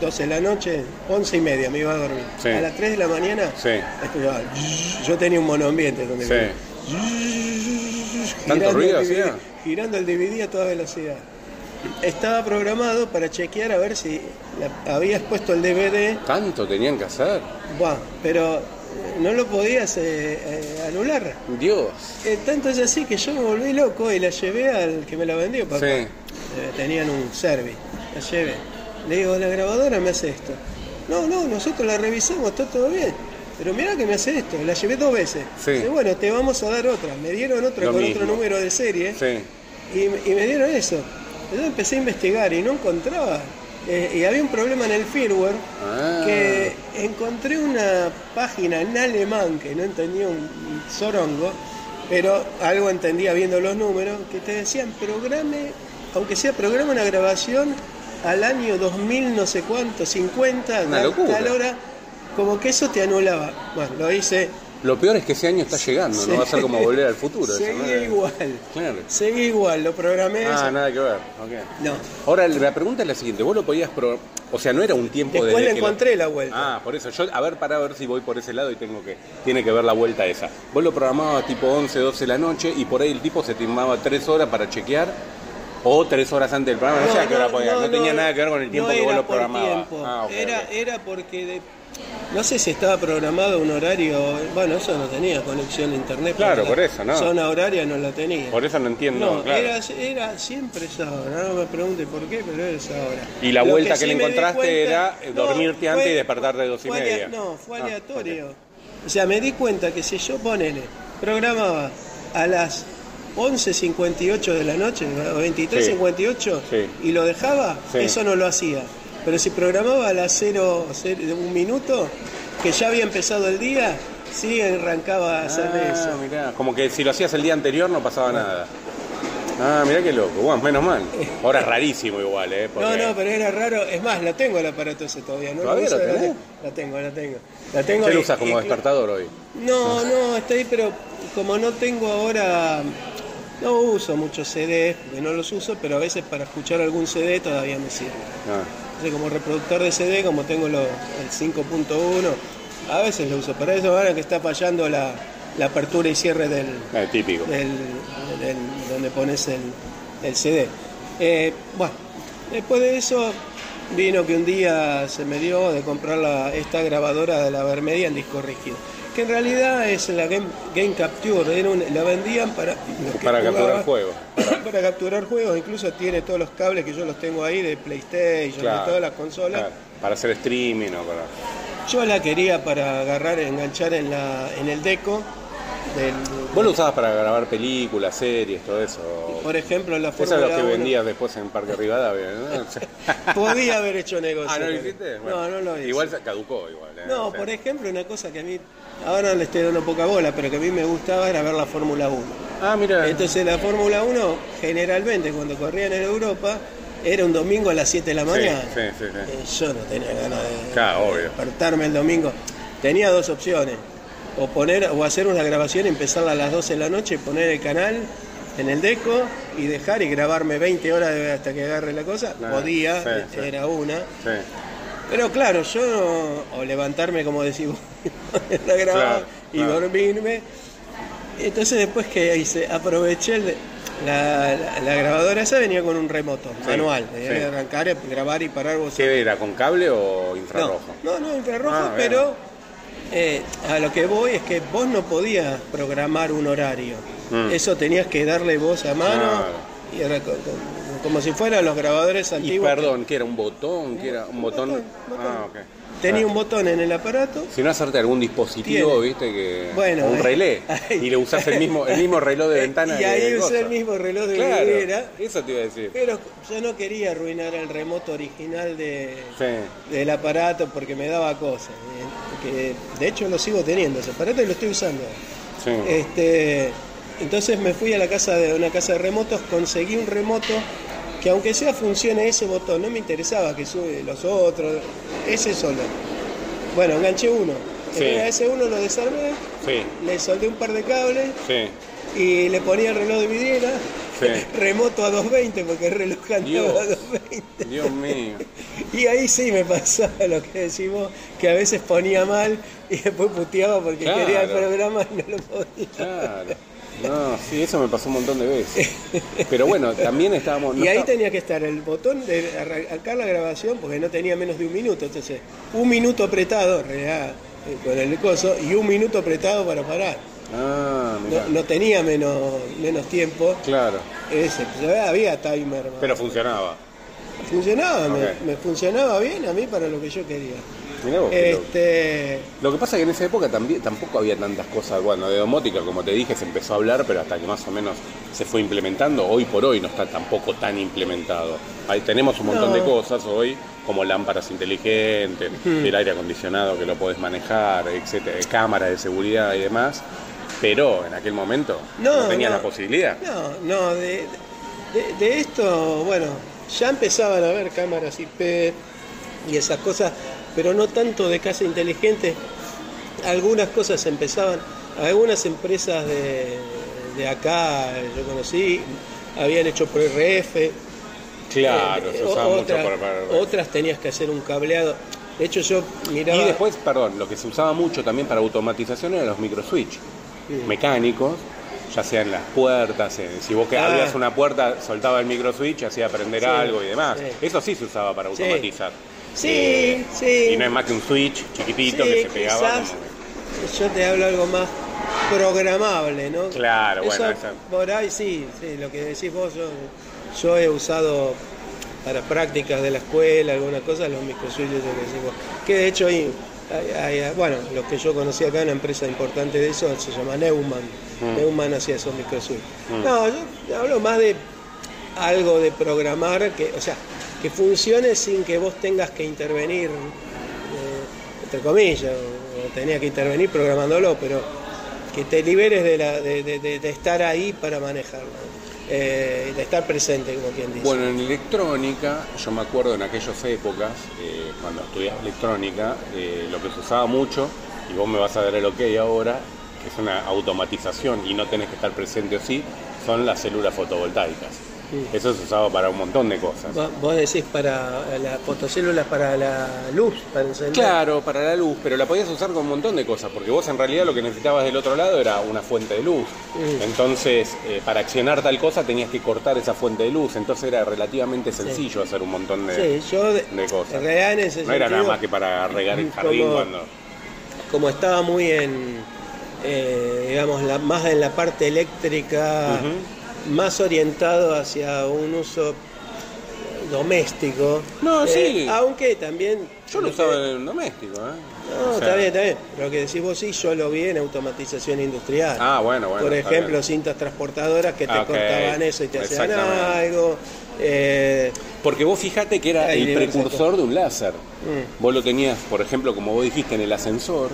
12 de la noche, 11 y media, me iba a dormir. Sí. A las 3 de la mañana, Sí. escuchaba, yo tenía un monoambiente donde Sí. ¿Tanto girando ruido el DVD, hacía? girando el DVD a toda velocidad. Estaba programado para chequear a ver si la- habías puesto el DVD, ¿Tanto tenían que hacer? buah, pero eh, no lo podías eh, eh, anular. Dios. Eh, tanto es así que yo me volví loco y la llevé al que me la vendió, papá. Sí. Tenían un service, la llevé. Le digo, la grabadora me hace esto. No, no, nosotros la revisamos, está todo bien. Pero mira que me hace esto, la llevé dos veces. Sí. Dice, bueno, te vamos a dar otra. Me dieron otra Lo con mismo. otro número de serie Sí. y, y me dieron eso. Yo empecé a investigar y no encontraba. Eh, y había un problema en el firmware Ah. que encontré una página en alemán que no entendía un zorongo, pero algo entendía viendo los números, que te decían programe, aunque sea programa una grabación al año 2000 no sé cuánto, 50, Una tal- locura. tal hora, como que eso te anulaba. Bueno, lo hice. Lo peor es que ese año está llegando, Sí. no va a ser como volver al futuro. [LAUGHS] eso, ¿no? Seguí igual. Claro. Seguí igual, lo programé. Ah, eso. nada que ver. No. Ahora, la pregunta es la siguiente. Vos lo podías... Pro... O sea, no era un tiempo Después desde le lo- encontré la vuelta. Ah, por eso. Yo, a ver, para ver si voy por ese lado y tengo que... Tiene que ver la vuelta esa. Vos lo programabas tipo 11, 12 de la noche y por ahí el tipo se timaba 3 horas para chequear o 3 horas antes del programa. No, sé a qué hora podía. No, tenía nada que ver con el tiempo que vos lo programabas. Ah, era, ok. era porque de- no sé si estaba programado un horario, bueno, eso no tenía conexión a internet. Claro, por eso, ¿no? Zona horaria no la tenía. Por eso no entiendo. no, claro. era, era siempre esa hora, no me pregunte por qué, pero era esa hora. Y la Lo vuelta que, sí le encontraste cuenta- era no, dormirte fue- antes y despertarte de dos y media. No, fue Ah, aleatorio. O sea, me di cuenta que si yo ponele, programaba a las 11.58 de la noche, o 23.58, Sí. y lo dejaba, Sí. eso no lo hacía. Pero si programaba a las 0, un minuto, que ya había empezado el día, sí arrancaba a hacer Ah, eso. mirá, como que si lo hacías el día anterior no pasaba nada. Ah, mirá qué loco. Bueno, menos mal. Ahora es rarísimo igual, ¿eh? No, Porque- no, pero era raro. Es más, la tengo el aparato ese todavía. ¿no? ¿Todavía lo la tenés? te- La tengo, la tengo. La tengo ¿Qué lo usas como y- despertador hoy? No, no, está ahí, pero como no tengo ahora. No uso muchos CDs, porque no los uso, pero a veces para escuchar algún CD todavía me sirve. Ah, Entonces, como reproductor de CD, como tengo lo- el 5.1, a veces lo uso. Para eso ahora que está fallando la, la apertura y cierre del, eh, típico. del, del- donde pones el, el CD. Eh, bueno, después de eso vino que un día se me dio de comprar la- esta grabadora de la Vermedia en disco rígido, que en realidad es la Game, Game Capture, era un- la vendían para, los que Para capturar juegos. [COUGHS] para capturar juegos, incluso tiene todos los cables que yo los tengo ahí de PlayStation, Claro, de todas las consolas. claro, para hacer streaming o para... Yo la quería para agarrar, enganchar en, la, en el deco del, ¿Vos lo usabas para grabar películas, series, todo eso? por ejemplo, la Eso es Fórmula lo que 1. vendías después en Parque Rivadavia, ¿no? [LAUGHS] Podía haber hecho negocio. ah, ¿no lo hiciste? Bueno, no, no lo hice. Igual se caducó igual. ¿eh? No, O sea, por ejemplo, una cosa que a mí, ahora le estoy dando poca bola, pero que a mí me gustaba era ver la Fórmula 1. Ah, mira. Entonces la Fórmula 1, generalmente cuando corrían en Europa, era un domingo a las 7 de la mañana. sí, sí, sí. Eh, Yo no tenía ganas de Claro, obvio. despertarme el domingo. Tenía dos opciones. O poner o hacer una grabación empezarla a las 12 de la noche, poner el canal en el deco y dejar y grabarme 20 horas hasta que agarre la cosa. Podía, sí, sí. era una. Sí. Pero claro, yo o levantarme como decimos, [LAUGHS] la Claro, y claro. dormirme. Entonces después que hice, aproveché el- la, la- la grabadora esa venía con un remoto manual, arrancar, grabar y parar vos. ¿Qué era? ¿Con cable o infrarrojo? no, no, infrarrojo, Ah, pero eh, a lo que voy es que vos no podías programar un horario. Mm. Eso tenías que darle voz a mano y como si fueran los grabadores Y antiguos. perdón, ¿qué era? ¿Un botón? ¿Qué era? ¿Un Un botón? botón, botón. Ah, ok. Tenía Ah. un botón en el aparato. Si no hacerte algún dispositivo, Tiene. viste, que. Bueno, un relé. [LAUGHS] ahí- y le usás el mismo, el mismo reloj de [LAUGHS] ventana. y ahí usé el mismo reloj de Claro, vidriera. eso te iba a decir. Pero yo no quería arruinar el remoto original de, Sí. del aparato porque me daba cosas. eh, de hecho lo sigo teniendo, ese aparato y lo estoy usando. Sí. Este, entonces me fui a la casa de una casa de remotos, conseguí un remoto que aunque sea funcione ese botón, no me interesaba que sube los otros, ese solo. Bueno, enganché uno. Sí. A ese uno lo desarmé, Sí, le soldé un par de cables sí. y le ponía el reloj de vidriera, [LAUGHS] remoto a 220 porque el reloj andaba Dios. a 220. Dios mío. [LAUGHS] Y ahí sí me pasaba lo que decimos, que a veces ponía mal y después puteaba porque Claro. quería el programa y no lo podía. Claro. No, sí, eso me pasó un montón de veces. Pero bueno, también estábamos. no y ahí está- tenía que estar el botón de arrancar la grabación porque no tenía menos de un minuto. Entonces, un minuto apretado, en realidad, eh, con el coso, y un minuto apretado para parar. Ah. No, no tenía menos, menos tiempo. Claro. Ese, pues, había timer. Pero funcionaba. funcionaba, me- me, funcionaba bien a mí para lo que yo quería. Mirá vos. Este, Lo que pasa es que en esa época también, tampoco había tantas cosas, bueno, de domótica, como te dije, se empezó a hablar, pero hasta que más o menos se fue implementando, hoy por hoy no está tampoco tan implementado. Ahí tenemos un montón No. de cosas hoy, como lámparas inteligentes, el aire acondicionado que lo podés manejar, etcétera, cámaras de seguridad y demás, pero en aquel momento no, No, tenía no. la posibilidad. No, no, de, de- de esto, bueno, ya empezaban a haber cámaras IP y esas cosas, pero no tanto de casa inteligente. Algunas cosas empezaban, algunas empresas de, de acá, yo conocí, habían hecho por RF. Claro, eh, se usaba mucho para- Otras tenías que hacer un cableado. De hecho, yo miraba. Y después, perdón, lo que se usaba mucho también para automatización eran los microswitch mecánicos, ya sea en las puertas, si vos que Ah. abrías una puerta, soltaba el microswitch, hacía prender Sí, algo y demás. sí. Eso sí se usaba para automatizar. Sí, sí. Y no es más que un switch chiquitito Sí, que se pegaba. quizás como- Yo te hablo algo más programable, ¿no? Claro, Eso, bueno, esa- Por ahí sí, sí, lo que decís vos, yo, yo he usado para prácticas de la escuela, algunas cosas, los microswitches que decís vos. Que de hecho hay, hay- hay- bueno, lo que yo conocí acá, una empresa importante de eso, se llama Neumann. Mm. Neumann hacía esos microswitches. Mm. No, yo hablo más de algo de programar, que, o sea, que funcione sin que vos tengas que intervenir, eh, entre comillas, o, o tenías que intervenir programándolo, pero que te liberes de, la, de, estar ahí para manejarlo, eh, de estar presente, como quien dice. Bueno, en electrónica, yo me acuerdo en aquellas épocas, eh, cuando estudiaba electrónica, lo que se usaba mucho, y vos me vas a dar el ok ahora, que es una automatización y no tenés que estar presente o sí, son las células fotovoltaicas. Eso se usaba para un montón de cosas. Vos- decís para las fotocélulas, para la luz, para encender. Claro, para la luz, pero la podías usar con un montón de cosas, porque vos en realidad lo que necesitabas del otro lado era una fuente de luz. Entonces, eh, para accionar tal cosa tenías que cortar esa fuente de luz, entonces era relativamente sencillo hacer un montón de... Sí, yo de, de cosas. en ese No era nada más que para regar el jardín como- cuando... como estaba muy en, eh, digamos, la, más en la parte eléctrica, más orientado hacia un uso doméstico. No, eh, sí. Aunque también... Yo lo que- usaba en el doméstico, ¿eh? No, O sea- está bien, está bien. Lo que decís vos sí, yo lo vi en automatización industrial. Ah, bueno, bueno. Por ejemplo, bien. cintas transportadoras que te cortaban eso y te hacían algo. eh, Porque vos fijate que era el precursor de un láser. Mm. Vos lo tenías, por ejemplo, como vos dijiste, en el ascensor,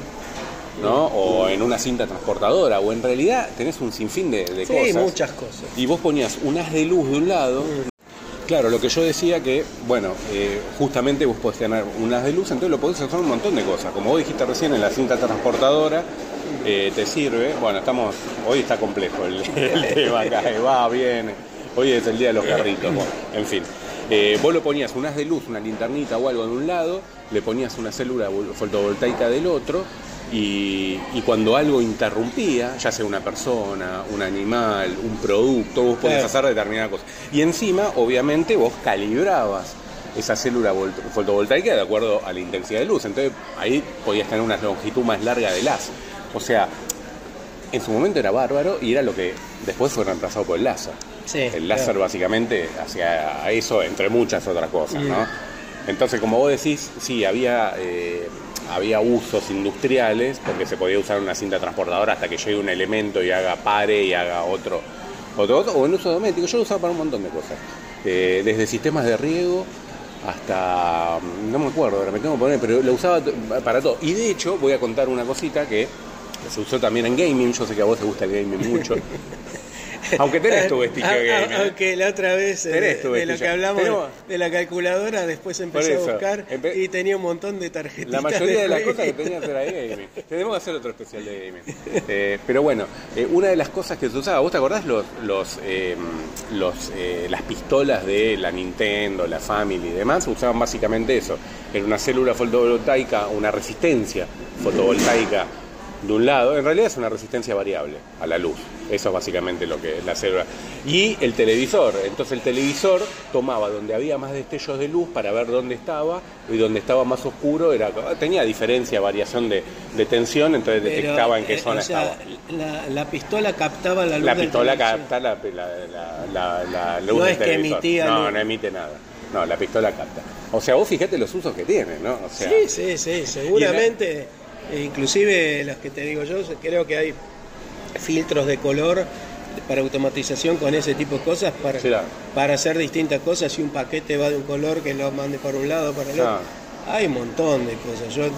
¿no? O en una cinta transportadora, o en realidad tenés un sinfín de, de sí, cosas. muchas cosas. y vos ponías un haz de luz de un lado. Claro, lo que yo decía que, bueno, eh, justamente vos podés tener un haz de luz, entonces lo podés usar un montón de cosas. Como vos dijiste recién, en la cinta transportadora eh, te sirve. Bueno, estamos, hoy está complejo el, [LAUGHS] el tema acá, eh, va, viene. Hoy es el día de los carritos, bueno, en fin. Eh, vos lo ponías un haz de luz, una linternita o algo de un lado, le ponías una célula vol- fotovoltaica del otro, y, y cuando algo interrumpía, ya sea una persona, un animal, un producto, vos podías hacer determinada cosa. Y encima, obviamente, vos calibrabas esa célula vol- fotovoltaica de acuerdo a la intensidad de luz. Entonces ahí podías tener una longitud más larga de haz. O sea, en su momento era bárbaro y era lo que después fue reemplazado por el láser. Sí, el láser claro. básicamente hacía eso entre muchas otras cosas, ¿no? Entonces, como vos decís, sí, había, eh, había usos industriales, porque se podía usar una cinta transportadora hasta que llegue un elemento y haga pare y haga otro, otro, o en uso doméstico. Yo lo usaba para un montón de cosas. Eh, desde sistemas de riego hasta, no me acuerdo, ahora me tengo que poner, pero lo usaba para todo. Y de hecho, voy a contar una cosita que se usó también en gaming. Yo sé que a vos te gusta el gaming mucho. [LAUGHS] [LAUGHS] Aunque tenés tu vestigio Ah, ah, gaming. Aunque la otra vez eh, Tenés tu de lo que hablamos Tenemos- de la calculadora, después empecé eso, a buscar empe- y tenía un montón de tarjetitas. La mayoría de las cosas que tenías era de gaming. [LAUGHS] Tenemos que hacer otro especial de gaming. Eh, pero bueno, eh, una de las cosas que se usaba, ¿vos te acordás los, los, los, eh, las pistolas de la Nintendo, la Family y demás? Usaban básicamente eso. Era una célula fotovoltaica, una resistencia fotovoltaica de un lado, en realidad es una resistencia variable a la luz. Eso es básicamente lo que es la célula. Y el televisor. Entonces el televisor tomaba donde había más destellos de luz para ver dónde estaba y donde estaba más oscuro era tenía diferencia, variación de, de tensión, entonces Pero, detectaba en qué eh, zona o sea, estaba. La, la pistola captaba la luz La pistola capta la, la- la- luz No del es que televisor. emitía No, luz. no emite nada. No, la pistola capta. O sea, vos fíjate los usos que tiene, ¿no? O sea, Sí, sí, sí, seguramente. E inclusive las que te digo yo, creo que hay filtros de color para automatización con ese tipo de cosas para, Claro. para hacer distintas cosas. Si un paquete va de un color que lo mande para un lado, para el Claro. otro. Hay un montón de cosas. Yo hay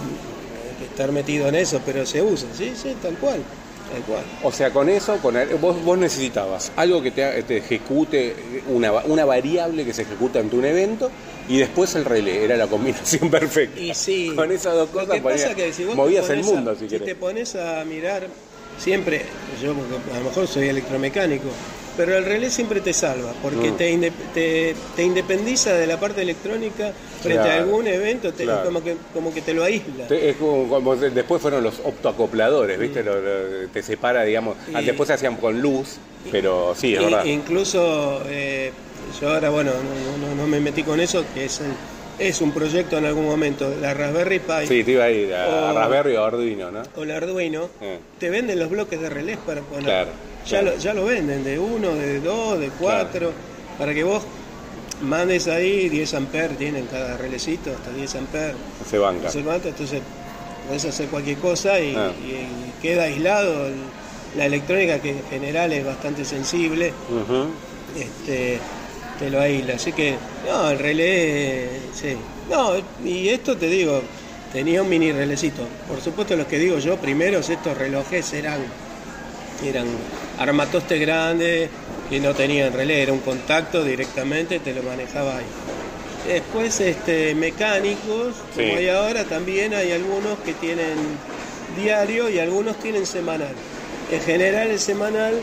que estar metido en eso, pero se usa, sí, sí, tal cual. O sea, con eso, con el- vos, vos necesitabas algo que te, te ejecute, una, una variable que se ejecuta ante un evento y después el relé. Era la combinación [LAUGHS] perfecta. Y sí. Con esas dos cosas que pasa ponías- que si vos movías el pones a- mundo, si si te pones a mirar, siempre, yo porque a lo mejor soy electromecánico, pero el relé siempre te salva, porque Mm. te, inde- te, te independiza de la parte electrónica frente Claro, a algún evento, te- claro. como, que, como que te lo aísla. Es como, como de- después fueron los optoacopladores, ¿viste? Lo- lo- te separa, digamos. Y- ah, después se hacían con luz, pero sí, es I- verdad. incluso, eh, yo ahora, bueno, no, no- no me metí con eso, que es el, es un proyecto en algún momento, la Raspberry Pi Sí, te iba a ir a, Raspberry o Arduino, ¿no? o la Arduino, Eh. te venden los bloques de relés para poner. Claro, ya, claro. Lo, ya lo venden, de uno, de dos, de cuatro, para que vos mandes ahí 10 amperes, tienen cada relecito, hasta 10 amperes. Se banca. sé cuánto, entonces podés hacer cualquier cosa y, Ah. y- queda aislado la electrónica que en general es bastante sensible, Ujú. este, te lo aísla. Así que, no, el relé, sí. No, y esto te digo, tenía un mini relecito. Por supuesto, los que digo yo, primeros estos relojes eran, eran armatostes grandes que no tenían relé, era un contacto directamente, te lo manejaba ahí. Después, este, mecánicos, como Sí. hay ahora, también hay algunos que tienen diario y algunos tienen semanal. En general, el semanal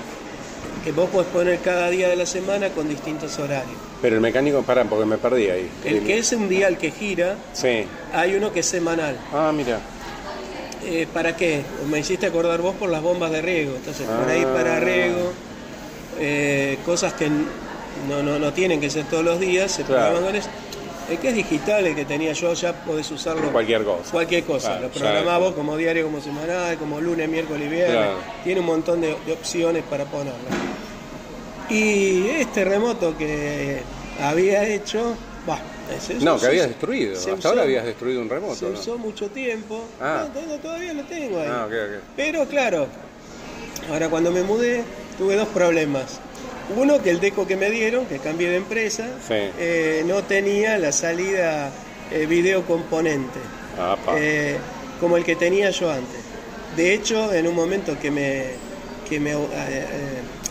que vos podés poner cada día de la semana con distintos horarios. Pero el mecánico, pará, porque me perdí ahí. El que es un dial que gira, Sí. hay uno que es semanal. Ah, mira. Eh, ¿Para qué? Me hiciste acordar vos por las bombas de riego. Entonces, por ahí Ah. para riego, eh, cosas que no, no, no tienen que ser todos los días, se Claro. programan con eso. El que es digital, el que tenía yo, ya podés usarlo. Cualquier cosa. Cualquier cosa. Claro, Lo programás vos como diario, como semanal, como lunes, miércoles y viernes. Claro. Tiene un montón de, de opciones para ponerlo. Y este remoto que había hecho, bah, se usó- No, que habías destruido. Hasta usó- ahora habías destruido un remoto, Se ¿no? usó mucho tiempo. Ah. No, no, todavía lo tengo ahí. Ah. Pero claro, ahora cuando me mudé tuve dos problemas. Uno, que el deco que me dieron, que cambié de empresa, Sí. eh, no tenía la salida eh, video componente, eh, como el que tenía yo antes. De hecho, en un momento que me, que me eh,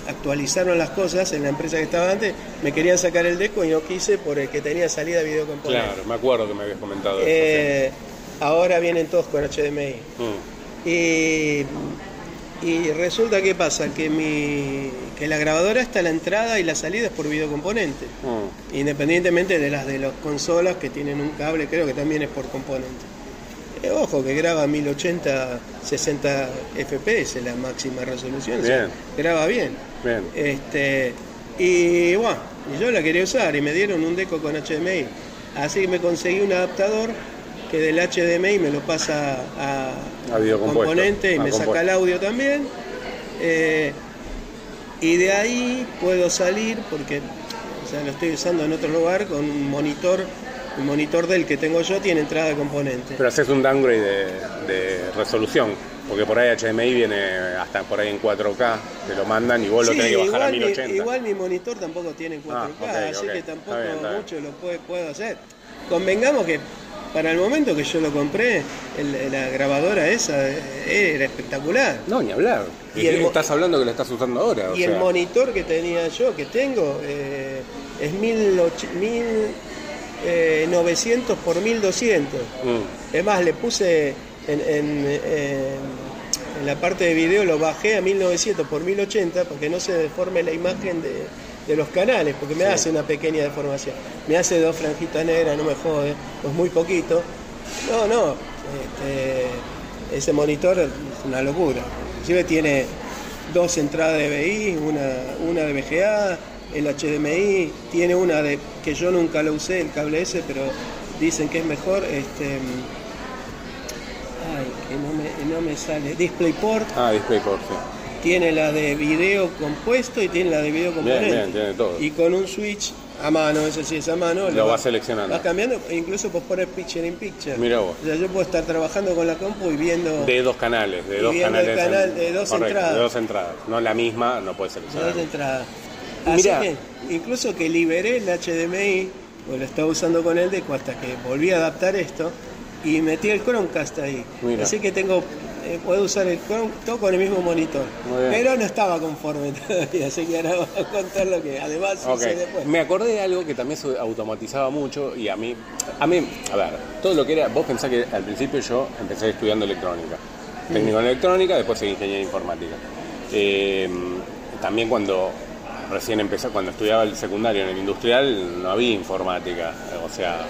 actualizaron las cosas en la empresa que estaba antes, me querían sacar el deco y no quise por el que tenía salida video componente. Claro, me acuerdo que me habías comentado eso. Ahora vienen todos con HDMI. Mm. Y, y resulta que pasa que mi que la grabadora está a la entrada y la salida es por videocomponente, Mm. independientemente de las de las consolas que tienen un cable, creo que también es por componente. Eh, ojo que graba 1080 60 FPS la máxima resolución, o sea, Bien. graba bien. Bien. Este, y bueno, yo la quería usar y me dieron un deco con HDMI. Así que me conseguí un adaptador que del HDMI me lo pasa a, A componente y a me compuesto. saca el audio también. Eh, y de ahí puedo salir porque o sea, lo estoy usando en otro lugar con un monitor. El monitor del que tengo yo tiene entrada de componente. Pero haces un downgrade de, de resolución, porque por ahí HDMI viene hasta por ahí en 4K, te lo mandan y vos lo Sí, tenés que bajar a igual, mi, 1080. igual mi monitor tampoco tiene 4K, Ah, ok, así ok. que tampoco Está bien, está bien. mucho lo puedo, puedo hacer. Convengamos que para el momento que yo lo compré, el- la grabadora esa eh, era espectacular. No, ni hablar. Y Y el mo- estás hablando que lo estás usando ahora. o Y el monitor que tenía yo, que tengo, eh, es 1900 por 1200. Mm. Es más, le puse en, en- en- en la parte de video, lo bajé a 1900 por 1080 porque no se deforme la imagen de, de los canales, porque me Sí. hace una pequeña deformación. Me hace dos franjitas negras, no me jode, pues muy poquito. No, no, este, ese monitor es una locura. Inclusive tiene dos entradas de BI, una, una de VGA, el HDMI, tiene una de que yo nunca lo usé, el cable ese, pero dicen que es mejor. Este, ay, que no me, no me sale. DisplayPort Ah, DisplayPort, sí. Tiene la de video compuesto y tiene la de video componente. bien, tiene todo. Y con un switch a mano, ese sí es a mano. Lo vas seleccionando. Vas cambiando, e incluso puedes poner picture in picture. Mira vos. O sea, yo puedo estar trabajando con la compu y viendo De dos canales, de dos canales. canal de dos correcto, entradas. De dos entradas. No la misma, no puedes de seleccionar. dos entradas. Así mirá. que, incluso que liberé el HDMI, pues lo estaba usando con el deco hasta que volví a adaptar esto y metí el Chromecast ahí. Mira. Así que tengo, eh, puedo usar el Chrome todo con el mismo monitor. Pero no estaba conforme [LAUGHS] todavía, así que ahora voy a contar lo que además Ok. hice después. Me acordé de algo que también se automatizaba mucho y a mí, a mí, a ver, todo lo que era, vos pensás que al principio yo empecé estudiando electrónica, técnico en electrónica, después seguí ingeniería informática. Eh, también cuando recién empecé, cuando estudiaba el secundario en el industrial, no había informática, o sea,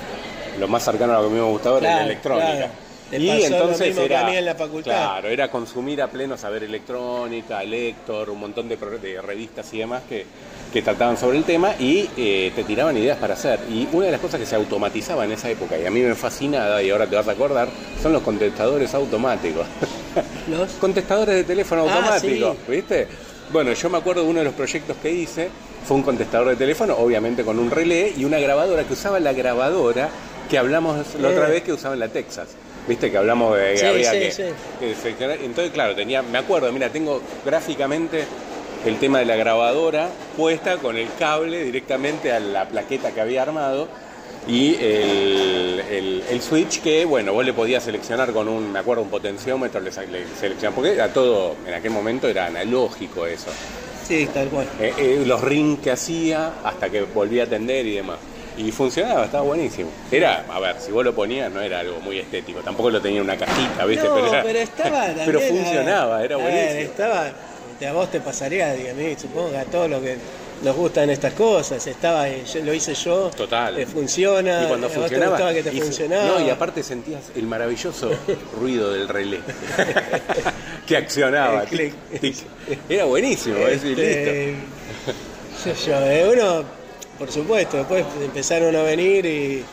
lo más cercano a lo que a mí me gustaba era la Claro, electrónica. claro. Te Y pasó lo entonces que era, a mí en la facultad. claro, era consumir a pleno saber electrónica, lector, un montón de, revistas y demás que que trataban sobre el tema y eh, te tiraban ideas para hacer. Y una de las cosas que se automatizaba en esa época, y a mí me fascinaba, y ahora te vas a acordar, son los contestadores automáticos. [LAUGHS] ¿Los? contestadores de teléfono Ah, automático, sí. ¿viste? Bueno, yo me acuerdo de uno de los proyectos que hice, fue un contestador de teléfono, obviamente con un relé, y una grabadora que usaba la grabadora que hablamos la otra Eh. vez que usaban la Texas. Viste que hablamos de que Sí, había sí, que, sí. que seleccionar. Entonces, claro, tenía, me acuerdo, mira, tengo gráficamente el tema de la grabadora puesta con el cable directamente a la plaqueta que había armado y el, el- el switch que, bueno, vos le podías seleccionar con un, me acuerdo, un potenciómetro, le, le seleccionabas, porque era todo, en aquel momento era analógico eso. Sí, tal cual. Eh, eh, los rings que hacía hasta que volvía a atender y demás. Y funcionaba, estaba buenísimo. Era, a ver, si vos lo ponías no era algo muy estético, tampoco lo tenía en una cajita, ¿viste? No, era- pero estaba [LAUGHS] también, pero ver, funcionaba, era a ver, buenísimo. estaba, a vos te pasaría, mí, supongo que a todos los que nos gustan estas cosas, estaba, eh, yo, lo hice yo, Total. eh, funciona, Y cuando a vos te funcionaba. gustaba que te y fu- funcionaba. No, y aparte sentías el maravilloso [LAUGHS] ruido del relé [LAUGHS] que accionaba. Tic, tic. Era buenísimo, es listo. Este, qué sé yo, eh, uno, por supuesto, después empezaron a venir y eh,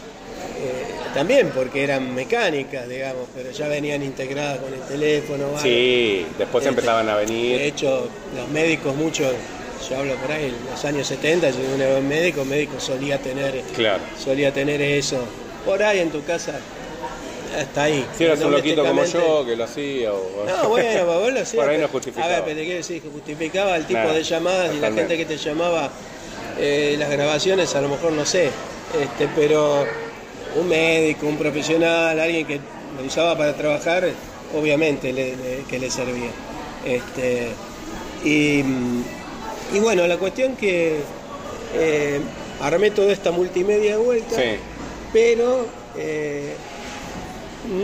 también porque eran mecánicas, digamos, pero ya venían integradas con el teléfono. Sí, después Este, empezaban a De venir. hecho, los médicos, muchos, yo hablo por ahí, en los años 70, yo era un médico, médico solía tener, Claro. solía tener eso. Por ahí en tu casa, hasta ahí. Si eras un loquito como yo que lo hacía. O... no, bueno, vos lo hacías. [LAUGHS] Por ahí no justificaba. A ver, pero te quiero decir justificaba el tipo Nada, de llamadas y la gente que te llamaba, eh, las grabaciones, a lo mejor no sé, este, pero un médico, un profesional, alguien que lo usaba para trabajar, obviamente le- le- que le servía. Este, y, mm, y bueno, la cuestión que eh, armé toda esta multimedia de vuelta, Sí. pero eh,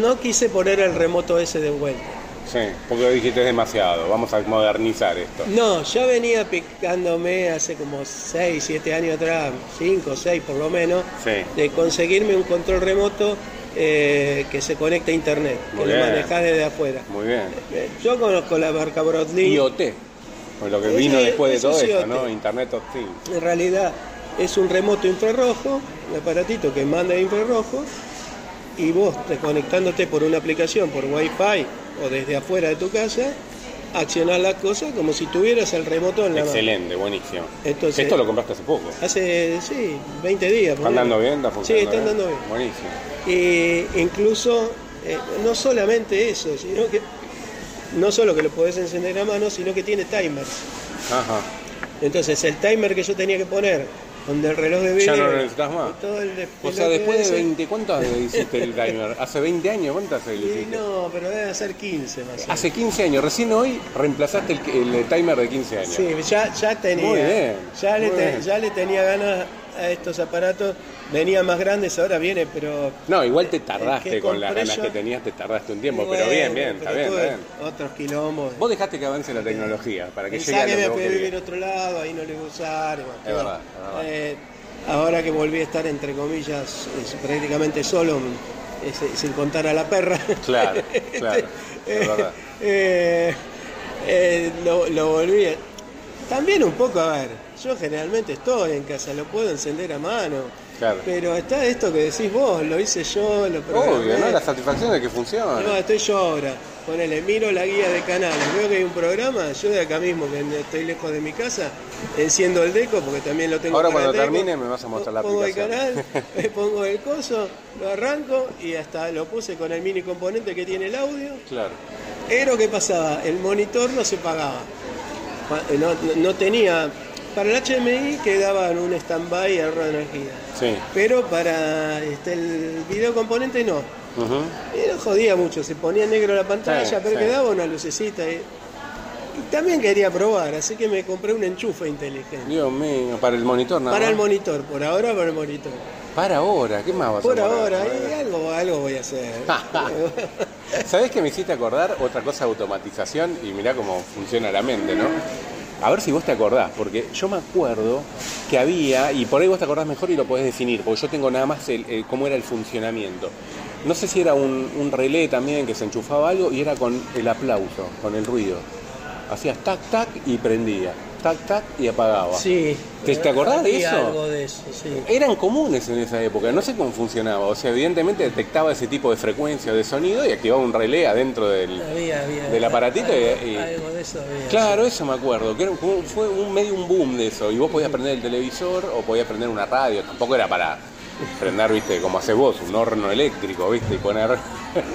no quise poner el remoto ese de vuelta. Sí, porque dijiste demasiado, vamos a modernizar esto. No, ya venía picándome hace como 6, 7 años atrás, 5, 6 por lo menos, Sí. de conseguirme un control remoto eh, que se conecte a internet, Muy que lo manejás desde afuera. Muy bien. Eh, Yo conozco la marca Broadlink, IoT, con lo que vino después de todo es esto, IoT. ¿no? Internet of Things. en realidad es un remoto infrarrojo, un aparatito que manda infrarrojo, y vos desconectándote por una aplicación, por Wi-Fi o desde afuera de tu casa, accionar la cosa como si tuvieras el remoto en la mano. Excelente, buenísimo. Entonces- esto lo compraste hace poco. Hace, sí, 20 días. ¿Está ponele. andando bien? ¿Está Sí, funcionando está andando bien. Buenísimo. Y incluso, eh, no solamente eso, sino que no solo que lo podés encender a mano, sino que tiene timers. Ajá. Entonces el timer que yo tenía que poner donde el reloj de Ya video no lo necesitas más. todo el O sea, después de ese, 20, ¿cuánto hiciste el timer? ¿Hace 20 años? ¿Cuánto hace que lo y hiciste? no, pero debe ser 15 más o menos. Hace 15 años, recién hoy reemplazaste el, el timer de 15 años. Sí, ya, ya tenía. Muy bien, ya, le muy te- bien. ya le tenía ganas a estos aparatos. Venían más grandes, ahora viene, pero No, igual te tardaste que con las ganas yo- que tenías, te tardaste un tiempo, Bueno, pero bien, bien, pero está bien, tuve está bien. Otros quilombos. Vos dejaste que avance la tecnología para que llegue a que me vivir otro lado, ahí no le iba a usar. bueno, Es verdad, es verdad. eh, ahora que volví a estar, entre comillas, es prácticamente solo, es- sin contar a la perra. Claro, [LAUGHS] claro, es Eh, verdad. eh, eh, lo, lo volví. También un poco, a ver, yo generalmente estoy en casa, lo puedo encender a mano. Claro. Pero está esto que decís vos, lo hice yo, lo programé. Obvio, ¿no? La satisfacción de que funciona. No, estoy yo ahora. Ponele, miro la guía de canales, veo que hay un programa, yo de acá mismo, que estoy lejos de mi casa, enciendo el deco porque también lo tengo Ahora para cuando deco, termine me vas a mostrar la pongo aplicación. el canal, [LAUGHS] le pongo el coso, lo arranco y hasta lo puse con el mini componente que tiene el audio. Claro. Pero ¿qué pasaba? El monitor no se pagaba. Pa- No, no- tenía... Para el HMI quedaba en un stand-by ahorro de energía. Sí. Pero para este, el video componente no. Ujú. Y no jodía mucho, se ponía negro la pantalla, Sí, pero sí. quedaba una lucecita. Y, y también quería probar, así que me compré un enchufe inteligente. Dios mío, para el monitor nada Para el monitor, por ahora para el monitor. Para ahora, ¿qué más vas a Por poner? ahora, y algo, algo voy a hacer. [LAUGHS] ¿Sabés que me hiciste acordar otra cosa de automatización? Y mirá cómo funciona la mente, ¿no? A ver si vos te acordás, porque yo me acuerdo que había, y por ahí vos te acordás mejor y lo podés definir, porque yo tengo nada más el, cómo era el funcionamiento. No sé si era un, un relé también que se enchufaba algo y era con el aplauso, con el ruido. Hacías tac, tac y prendía. Tac, tac y apagaba. Sí. ¿Te, te acordás de eso? algo de eso, sí. Eran comunes en esa época, no sé cómo funcionaba. O sea, evidentemente detectaba ese tipo de frecuencia de sonido y activaba un relé adentro del. Había, había. Del aparatito y- algo, y- algo de eso había. Claro, eso me acuerdo. Que fue un medio un boom de eso. Y vos podías prender el televisor o podías prender una radio. Tampoco era para prender, viste, como haces vos, un horno eléctrico, viste, y poner.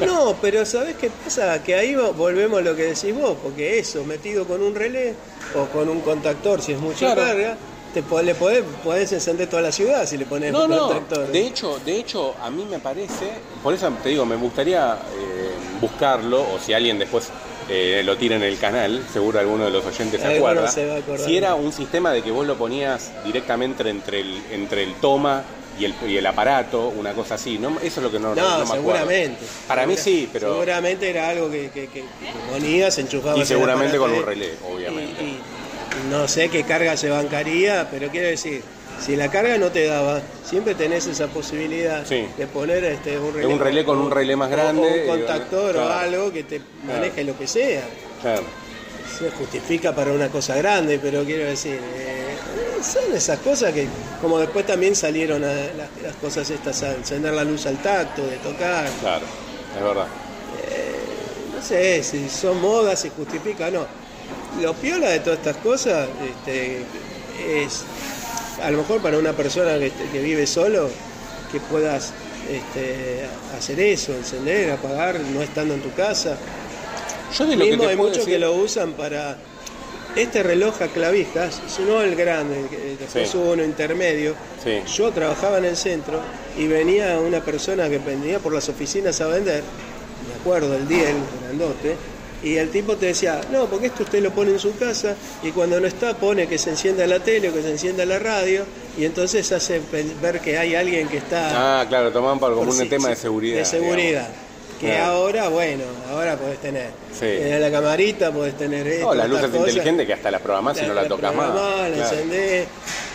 No, pero ¿sabés qué pasa? Que ahí vo- volvemos a lo que decís vos, porque eso, metido con un relé o con un contactor, si es mucha Claro. carga, te le podés, podés encender toda la ciudad si le pones No, un no. contactor. De hecho, de hecho, a mí me parece, por eso te digo, me gustaría eh, buscarlo, o si alguien después eh, lo tira en el canal, seguro alguno de los oyentes se acuerda. se va a acordar. Si era un sistema de que vos lo ponías directamente entre el, entre el toma y el, y el aparato, una cosa así. No, eso es lo que no, No, no me acuerdo. seguramente. Para mí sí, pero. Seguramente era algo que, que, que- ponías, enchufabas. Y el seguramente con un relé, obviamente. Y, y no sé qué carga se bancaría, pero quiero decir, si la carga no te daba, siempre tenés esa posibilidad Sí. de poner este, un relé. Un relé con un relé más grande O, un contactor o claro. algo que te maneje lo que sea. Claro. Se justifica para una cosa grande, pero quiero decir, eh, son esas cosas que, como después también salieron a las, las cosas estas, a encender la luz al tacto, de tocar, Claro, es verdad. no sé si son modas, si justifica no. Lo piola de todas estas cosas este, es, a lo mejor para una persona que, que vive solo, que puedas este, hacer eso, encender, apagar, no estando en tu casa. Yo de lo que Mismo te hay muchos decir- que lo usan para este reloj a clavijas, sino el grande, el que- después Sí. hubo uno intermedio. Sí. Yo trabajaba en el centro y venía una persona que venía por las oficinas a vender, me acuerdo el día, el grandote, y el tipo te decía, no, porque esto usted lo pone en su casa y cuando no está pone que se encienda la tele o que se encienda la radio y entonces hace ver que hay alguien que está... Ah, claro, tomaban para como un tema de seguridad. De seguridad. digamos. Que Claro. ahora, bueno, ahora podés tener Sí. eh, la camarita, podés tener esto, No, las luces inteligentes que hasta las programás si no la tocas más. la Claro. encendés.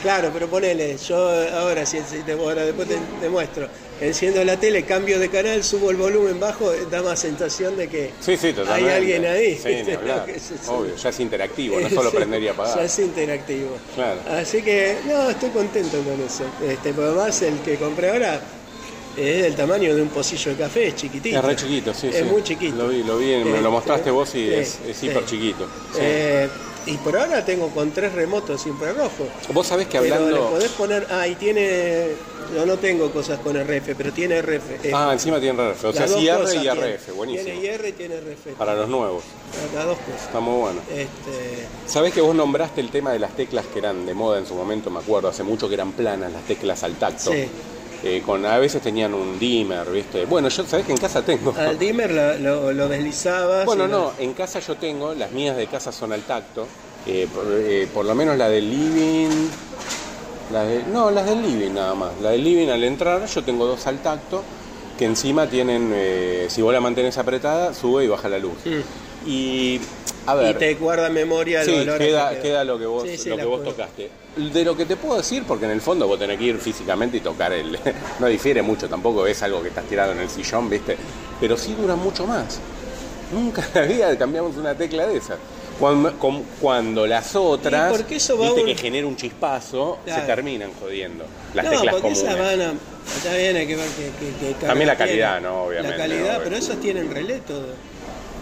Claro, pero ponele, yo ahora, si, si te, ahora después te, te muestro, enciendo la tele, cambio de canal, subo el volumen bajo, da más sensación de que Sí, sí, totalmente. hay alguien ahí. Sí. [LAUGHS] Obvio, ya es interactivo, no solo [LAUGHS] prender y apagar. Ya es interactivo. Claro. Así que, no, estoy contento con eso. Este, además el que compré ahora es del tamaño de un pocillo de café, es chiquitito. Es re chiquito, sí, Es sí. muy chiquito. Lo vi, lo vi, me lo Este, mostraste vos y sí, es, es sí. hiper chiquito. sí. Eh, y por ahora tengo con tres remotos infrarrojos. Vos sabés que Pero le hablando... podés poner. Ah, y tiene. Yo no tengo cosas con RF, pero tiene RF. Ah, encima tiene RF, o sea, Las dos sí R cosas y. RF, buenísimo. Tiene IR y tiene RF. Para los nuevos, Las dos cosas. está muy bueno. Este, Sabés que vos nombraste el tema de las teclas que eran de moda en su momento, me acuerdo, hace mucho que eran planas las teclas al tacto. Sí. Eh, con, a veces tenían un dimmer, ¿viste? Bueno, yo sabés que en casa tengo. al dimmer lo, lo, lo deslizabas. Bueno, no, en casa yo tengo, las mías de casa son al tacto, eh, por, eh, por lo menos la del living, la de- no, las del living nada más. La del living al entrar yo tengo dos al tacto, que encima tienen, si vos la mantenés apretada, sube y baja la luz. Mm. Y, a Y te guarda en memoria el sí, queda, que queda lo que vos, Sí, sí, lo que vos tocaste. De lo que te puedo decir, porque en el fondo vos tenés que ir físicamente y tocar el... [LAUGHS] no difiere mucho, tampoco es algo que estás tirado en el sillón, ¿viste? Pero sí dura mucho más. Nunca en la vida cambiamos una tecla de esas. Cuando, las otras, Y porque eso va viste un- que genera un chispazo, Claro. se terminan jodiendo. Las no, teclas porque comunes. esas van a. Está bien, hay que ver que, que- que carga También la tiene. calidad, ¿no? Obviamente, La calidad, obvio. pero esas tienen relé todo.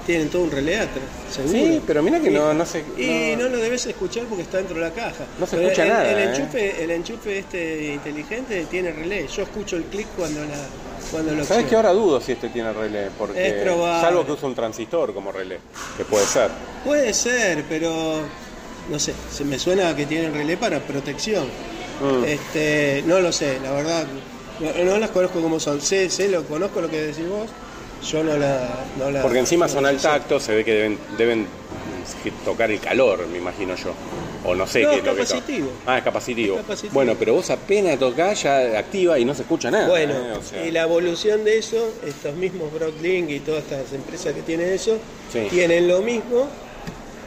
Tienen todo un relé atrás, seguro. Sí, pero mira que Y- no- no se- Y no- no lo debes escuchar porque está dentro de la caja. No se Pero escucha el, nada, El ¿eh? enchufe, el enchufe este inteligente tiene relé. Yo escucho el clic cuando la cuando lo ¿Sabes que ahora dudo si este tiene relé? Porque, Es probable. Salvo que use un transistor como relé, que puede ser. Puede ser, pero no sé, se me suena que tiene relé para protección. Mm. Este, no lo sé, la verdad, no, no las conozco como son. Sé, sé, lo conozco lo que decís vos. Yo no la, no la- Porque encima no son al tacto, se ve que deben, deben tocar el calor, me imagino yo. O no sé No, qué es lo que. Ah, es capacitivo. Es capacitivo. Bueno, pero vos apenas tocás ya activa y no se escucha nada. Bueno, ¿eh? O sea, y la evolución de eso, estos mismos Broadlink y todas estas empresas que tienen eso, Sí. tienen lo mismo,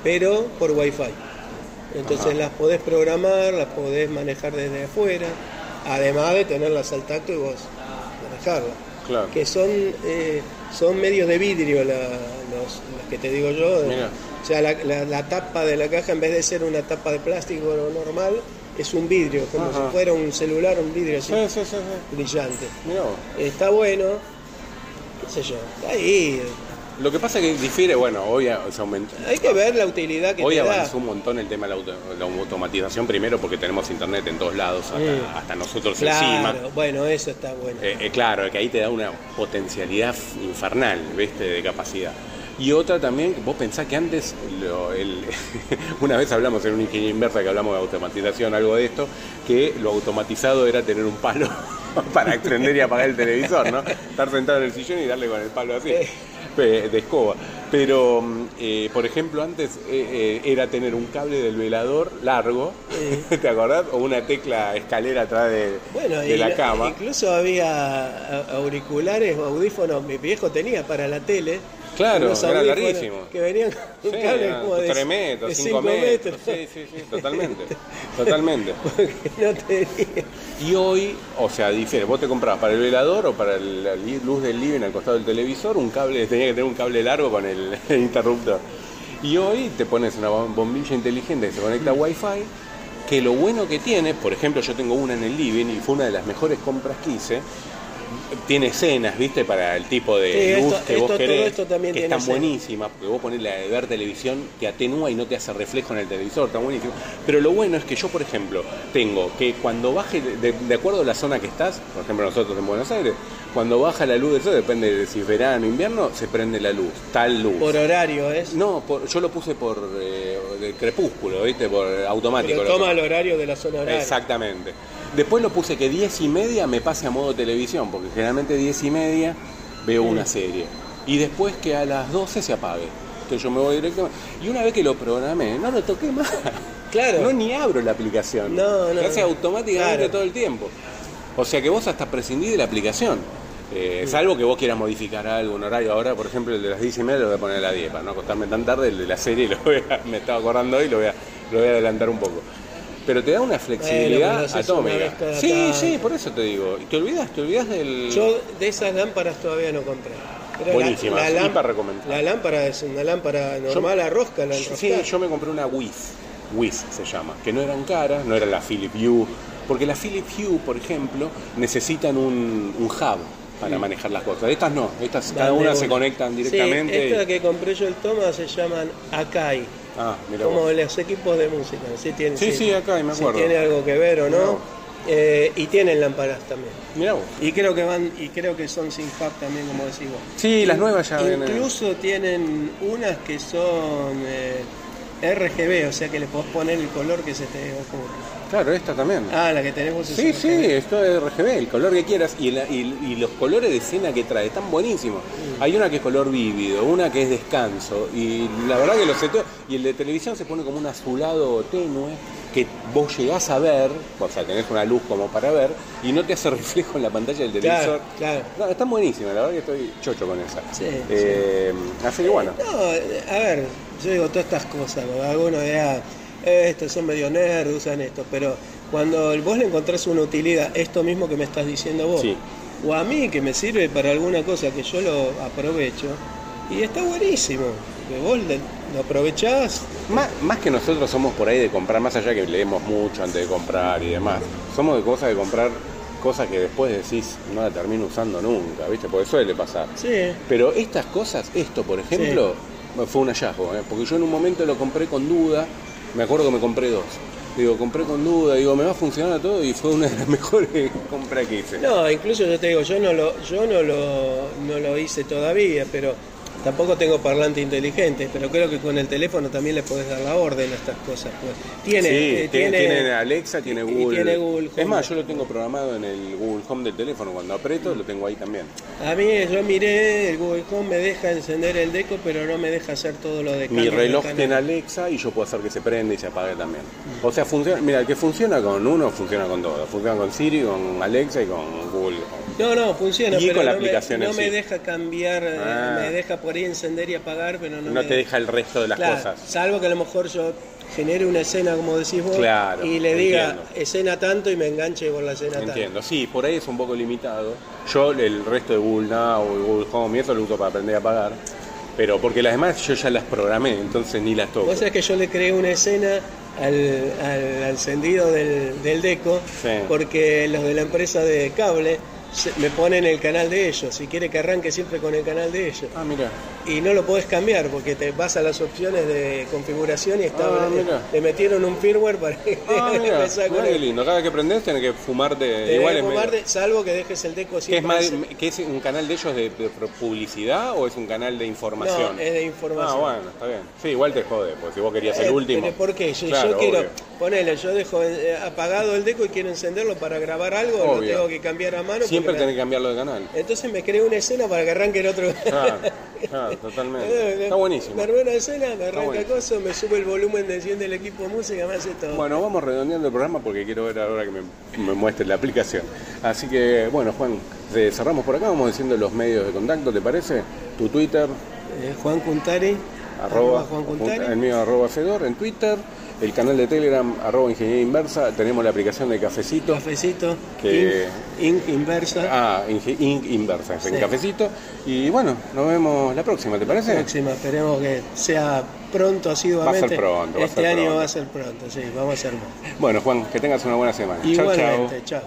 pero por Wi-Fi. Entonces Ajá. las podés programar, las podés manejar desde afuera, además de tenerlas al tacto y vos manejarlas. Claro. Que son, eh, son medios de vidrio la- los, que te digo yo, Mira. O sea, la, la- la tapa de la caja, en vez de ser una tapa de plástico normal, es un vidrio, como Ajá. si fuera un celular, un vidrio así, Sí, sí, sí, sí. brillante. Está bueno, qué sé yo, está ahí. Lo que pasa es que difiere, bueno, hoy se aumentó. Hay que ver la utilidad que Hoy te da. avanzó un montón el tema de la, auto- la automatización, primero porque tenemos internet en todos lados, hasta, Mm. hasta nosotros encima. Claro, bueno, eso está bueno. Eh, eh, claro, que ahí te da una potencialidad infernal, ¿viste? De capacidad. Y otra también, vos pensás que antes, lo- el- [LAUGHS] una vez hablamos en una ingeniería inversa que hablamos de automatización, algo de esto, que lo automatizado era tener un palo [LAUGHS] para extender y apagar el televisor, ¿no? Estar sentado en el sillón y darle con el palo así, de escoba. Pero, mm, eh, por ejemplo, antes eh, eh, era tener un cable del velador largo, [LAUGHS] ¿te acordás? O una tecla escalera atrás de, Bueno, de la cama. incluso había auriculares o audífonos, mi viejo tenía para la tele. Claro, era larguísimo. Que venían con un Sí, cable eran como de 3 metros, de 5 cinco metros. Sí, sí, sí, totalmente. Totalmente. [LAUGHS] No tenía. Y hoy, o sea, difiere. Vos te comprabas para el velador o para la luz del living al costado del televisor, un cable, [LAUGHS] tenía que tener un cable largo con el, [LAUGHS] el interruptor. Y hoy te pones una bom- bombilla inteligente que se conecta a Wi-Fi, que lo bueno que tiene, por ejemplo, yo tengo una en el living y fue una de las mejores compras que hice. Tiene escenas, ¿viste? Para el tipo de Sí, luz esto- que vos esto- todo querés. esto también que tiene están buenísimas, porque vos ponés la de ver televisión, te atenúa y no te hace reflejo en el televisor, está buenísimo. Pero lo bueno es que yo, por ejemplo, tengo que cuando baje, de, de acuerdo a la zona que estás, por ejemplo nosotros en Buenos Aires, cuando baja la luz del sol, depende de si es verano o invierno, se prende la luz, tal luz. Por horario es. No, por- yo lo puse por eh, crepúsculo, ¿viste? Por automático. pero toma el horario de la zona horaria. Exactamente. Después lo puse que 10 y media me pase a modo televisión, porque generalmente 10 y media veo una serie. Y después que a las 12 se apague. Entonces yo me voy directamente. Y una vez que lo programé, no lo toqué más. [LAUGHS] Claro. No ni abro la aplicación. No, no. Se hace automáticamente Claro. todo el tiempo. O sea que vos hasta prescindís de la aplicación. Eh, Salvo que vos quieras modificar algo, un horario. Ahora, por ejemplo, el de las 10 y media lo voy a poner a las 10 para no acostarme tan tarde. El de la serie [LAUGHS] lo voy a- me estaba acordando hoy, lo voy, a, lo voy a adelantar un poco. Pero te da una flexibilidad una atómica. cada Sí, sí, por eso te digo. Y te olvidas, te olvidas del. Yo de esas lámparas todavía no compré. Buenísimas, recomendable. La lámpara es una lámpara normal a rosca, la Sí, yo me compré una Wiz, Wiz se llama, que no eran caras, no era la Philip Hue, porque la Philip Hue, por ejemplo, necesitan un, un hub para manejar las cosas. Estas no, estas cada una se conectan directamente. Sí, y- esta que compré yo el Toma se llaman Akai, Ah, mira como los equipos de música. Sí, tiene, Sí, sí, Akai, me si tiene algo que ver o no. Eh, y tienen lámparas también. Mirá vos. Y creo que van y creo que son sin hub también, como decís vos. Sí, las nuevas ya vienen. Incluso tienen unas que son eh, RGB, o sea que le podés poner el color que se te ocurra. Claro, esta también. Ah, la que tenemos es Sí, sí, RGB. esto es RGB, el color que quieras y, la- y- y los colores de escena que trae están buenísimos. Hay una que es color vívido, una que es descanso y la verdad que lo seteo y el de televisión se pone como un azulado tenue que vos llegás a ver, o sea, tenés una luz como para ver y no te hace [LAUGHS] reflejo en la pantalla del televisor. Claro, claro. No, están buenísimas, la verdad que estoy chocho con esa. Sí, Eh, Así que bueno. No, a ver, yo digo todas estas cosas, ¿no? algunos dirán, "Eh, estos son medio nerds, usan esto, pero cuando vos le encontrás una utilidad, esto mismo que me estás diciendo vos, Sí. o a mí que me sirve para alguna cosa que yo lo aprovecho, y está buenísimo, que vos lo aprovechás, Más, más que nosotros somos por ahí de comprar, más allá que leemos mucho antes de comprar y demás, somos de cosas de comprar cosas que después decís no la termino usando nunca, ¿viste? Porque suele pasar. sí, Pero estas cosas, esto por ejemplo, fue un hallazgo, ¿eh? porque yo en un momento lo compré con duda, me acuerdo que me compré dos. Digo, compré con duda, digo, me va a funcionar todo y fue una de las [LAUGHS] mejores compras que hice. No, incluso yo te digo, yo no lo, yo no lo, no lo hice todavía, pero tampoco tengo parlante inteligente, pero creo que con el teléfono también le podés dar la orden a estas cosas. Pues. Tiene, sí, eh, tiene, tiene Alexa, tiene y- y Google. tiene Google Es más, yo lo tengo programado en el Google Home del teléfono. Cuando aprieto, lo tengo ahí también. A mí yo miré, el Google Home me deja encender el deco, pero no me deja hacer todo lo de Mi reloj tiene Alexa y yo puedo hacer que se prenda y se apague también. O sea, funciona, mira, el que funciona con uno funciona con todo. Funciona con Siri, con Alexa y con Google. Home. No, no, funciona, Y pero con la no, me, aplicación no me deja cambiar, eh, Ah. me deja por encender y apagar, pero no, No me te deja el resto de las Claro, cosas. Salvo que a lo mejor yo genere una escena, como decís vos, Claro, y le diga entiendo. escena tanto y me enganche con la escena Entiendo, sí, por ahí es un poco limitado. Yo el resto de Google Now y Google Home y eso lo uso para aprender a apagar. Pero porque las demás yo ya las programé, entonces ni las toco. Vos sabés que yo le creé una escena al, encendido del, del deco, Sí. porque los de la empresa de cable me ponen el canal de ellos, si quiere que arranque siempre con el canal de ellos. Ah, mira. Y no lo podés cambiar porque te vas a las opciones de configuración y está, Ah, le metieron un firmware para que Ah, [LAUGHS] mira, qué lindo. Cada que prendés tenés que fumarte. Tenés igual que es medio- fumarte, salvo que dejes el deco ¿Qué es, siempre. más, ¿Qué es un canal de ellos de, de publicidad o es un canal de información? No, es de información. Ah, bueno, está bien. Sí, igual te jode, porque si vos querías el Eh, último. ¿Por qué? Yo, Claro, yo quiero, obvio. ponele, yo dejo eh, apagado el deco y quiero encenderlo para grabar algo, Obvio. lo tengo que cambiar a mano. Siempre me- tenés que cambiarlo de canal. Entonces me creé una escena para que arranque el otro. Claro, [LAUGHS] claro, [LAUGHS] totalmente. Está buenísimo. Me armé una escena, me arranca cosa, me sube el volumen de 100 del equipo de música, me hace todo. Bueno, vamos redondeando el programa porque quiero ver ahora que me, me muestre la aplicación. Así que, bueno, Juan, cerramos por acá, vamos diciendo los medios de contacto, ¿te parece? Tu Twitter, Eh, Juan Cuntari, arroba, Juan Cuntari. el mío arroba Fedor, en Twitter, el canal de Telegram, arroba Ingeniería Inversa, tenemos la aplicación de Cafecito. Cafecito, Que- Inc, Inc Inversa. Ah, Inc. Inversa, es en Sí. Cafecito. Y bueno, nos vemos la próxima, ¿te parece? Próxima, esperemos que sea pronto, asiduamente. Va a ser pronto, va a Este ser año pronto. va a ser pronto, sí, vamos a hacer más. Bueno, Juan, que tengas una buena semana. Chau, chau. Igualmente, chao.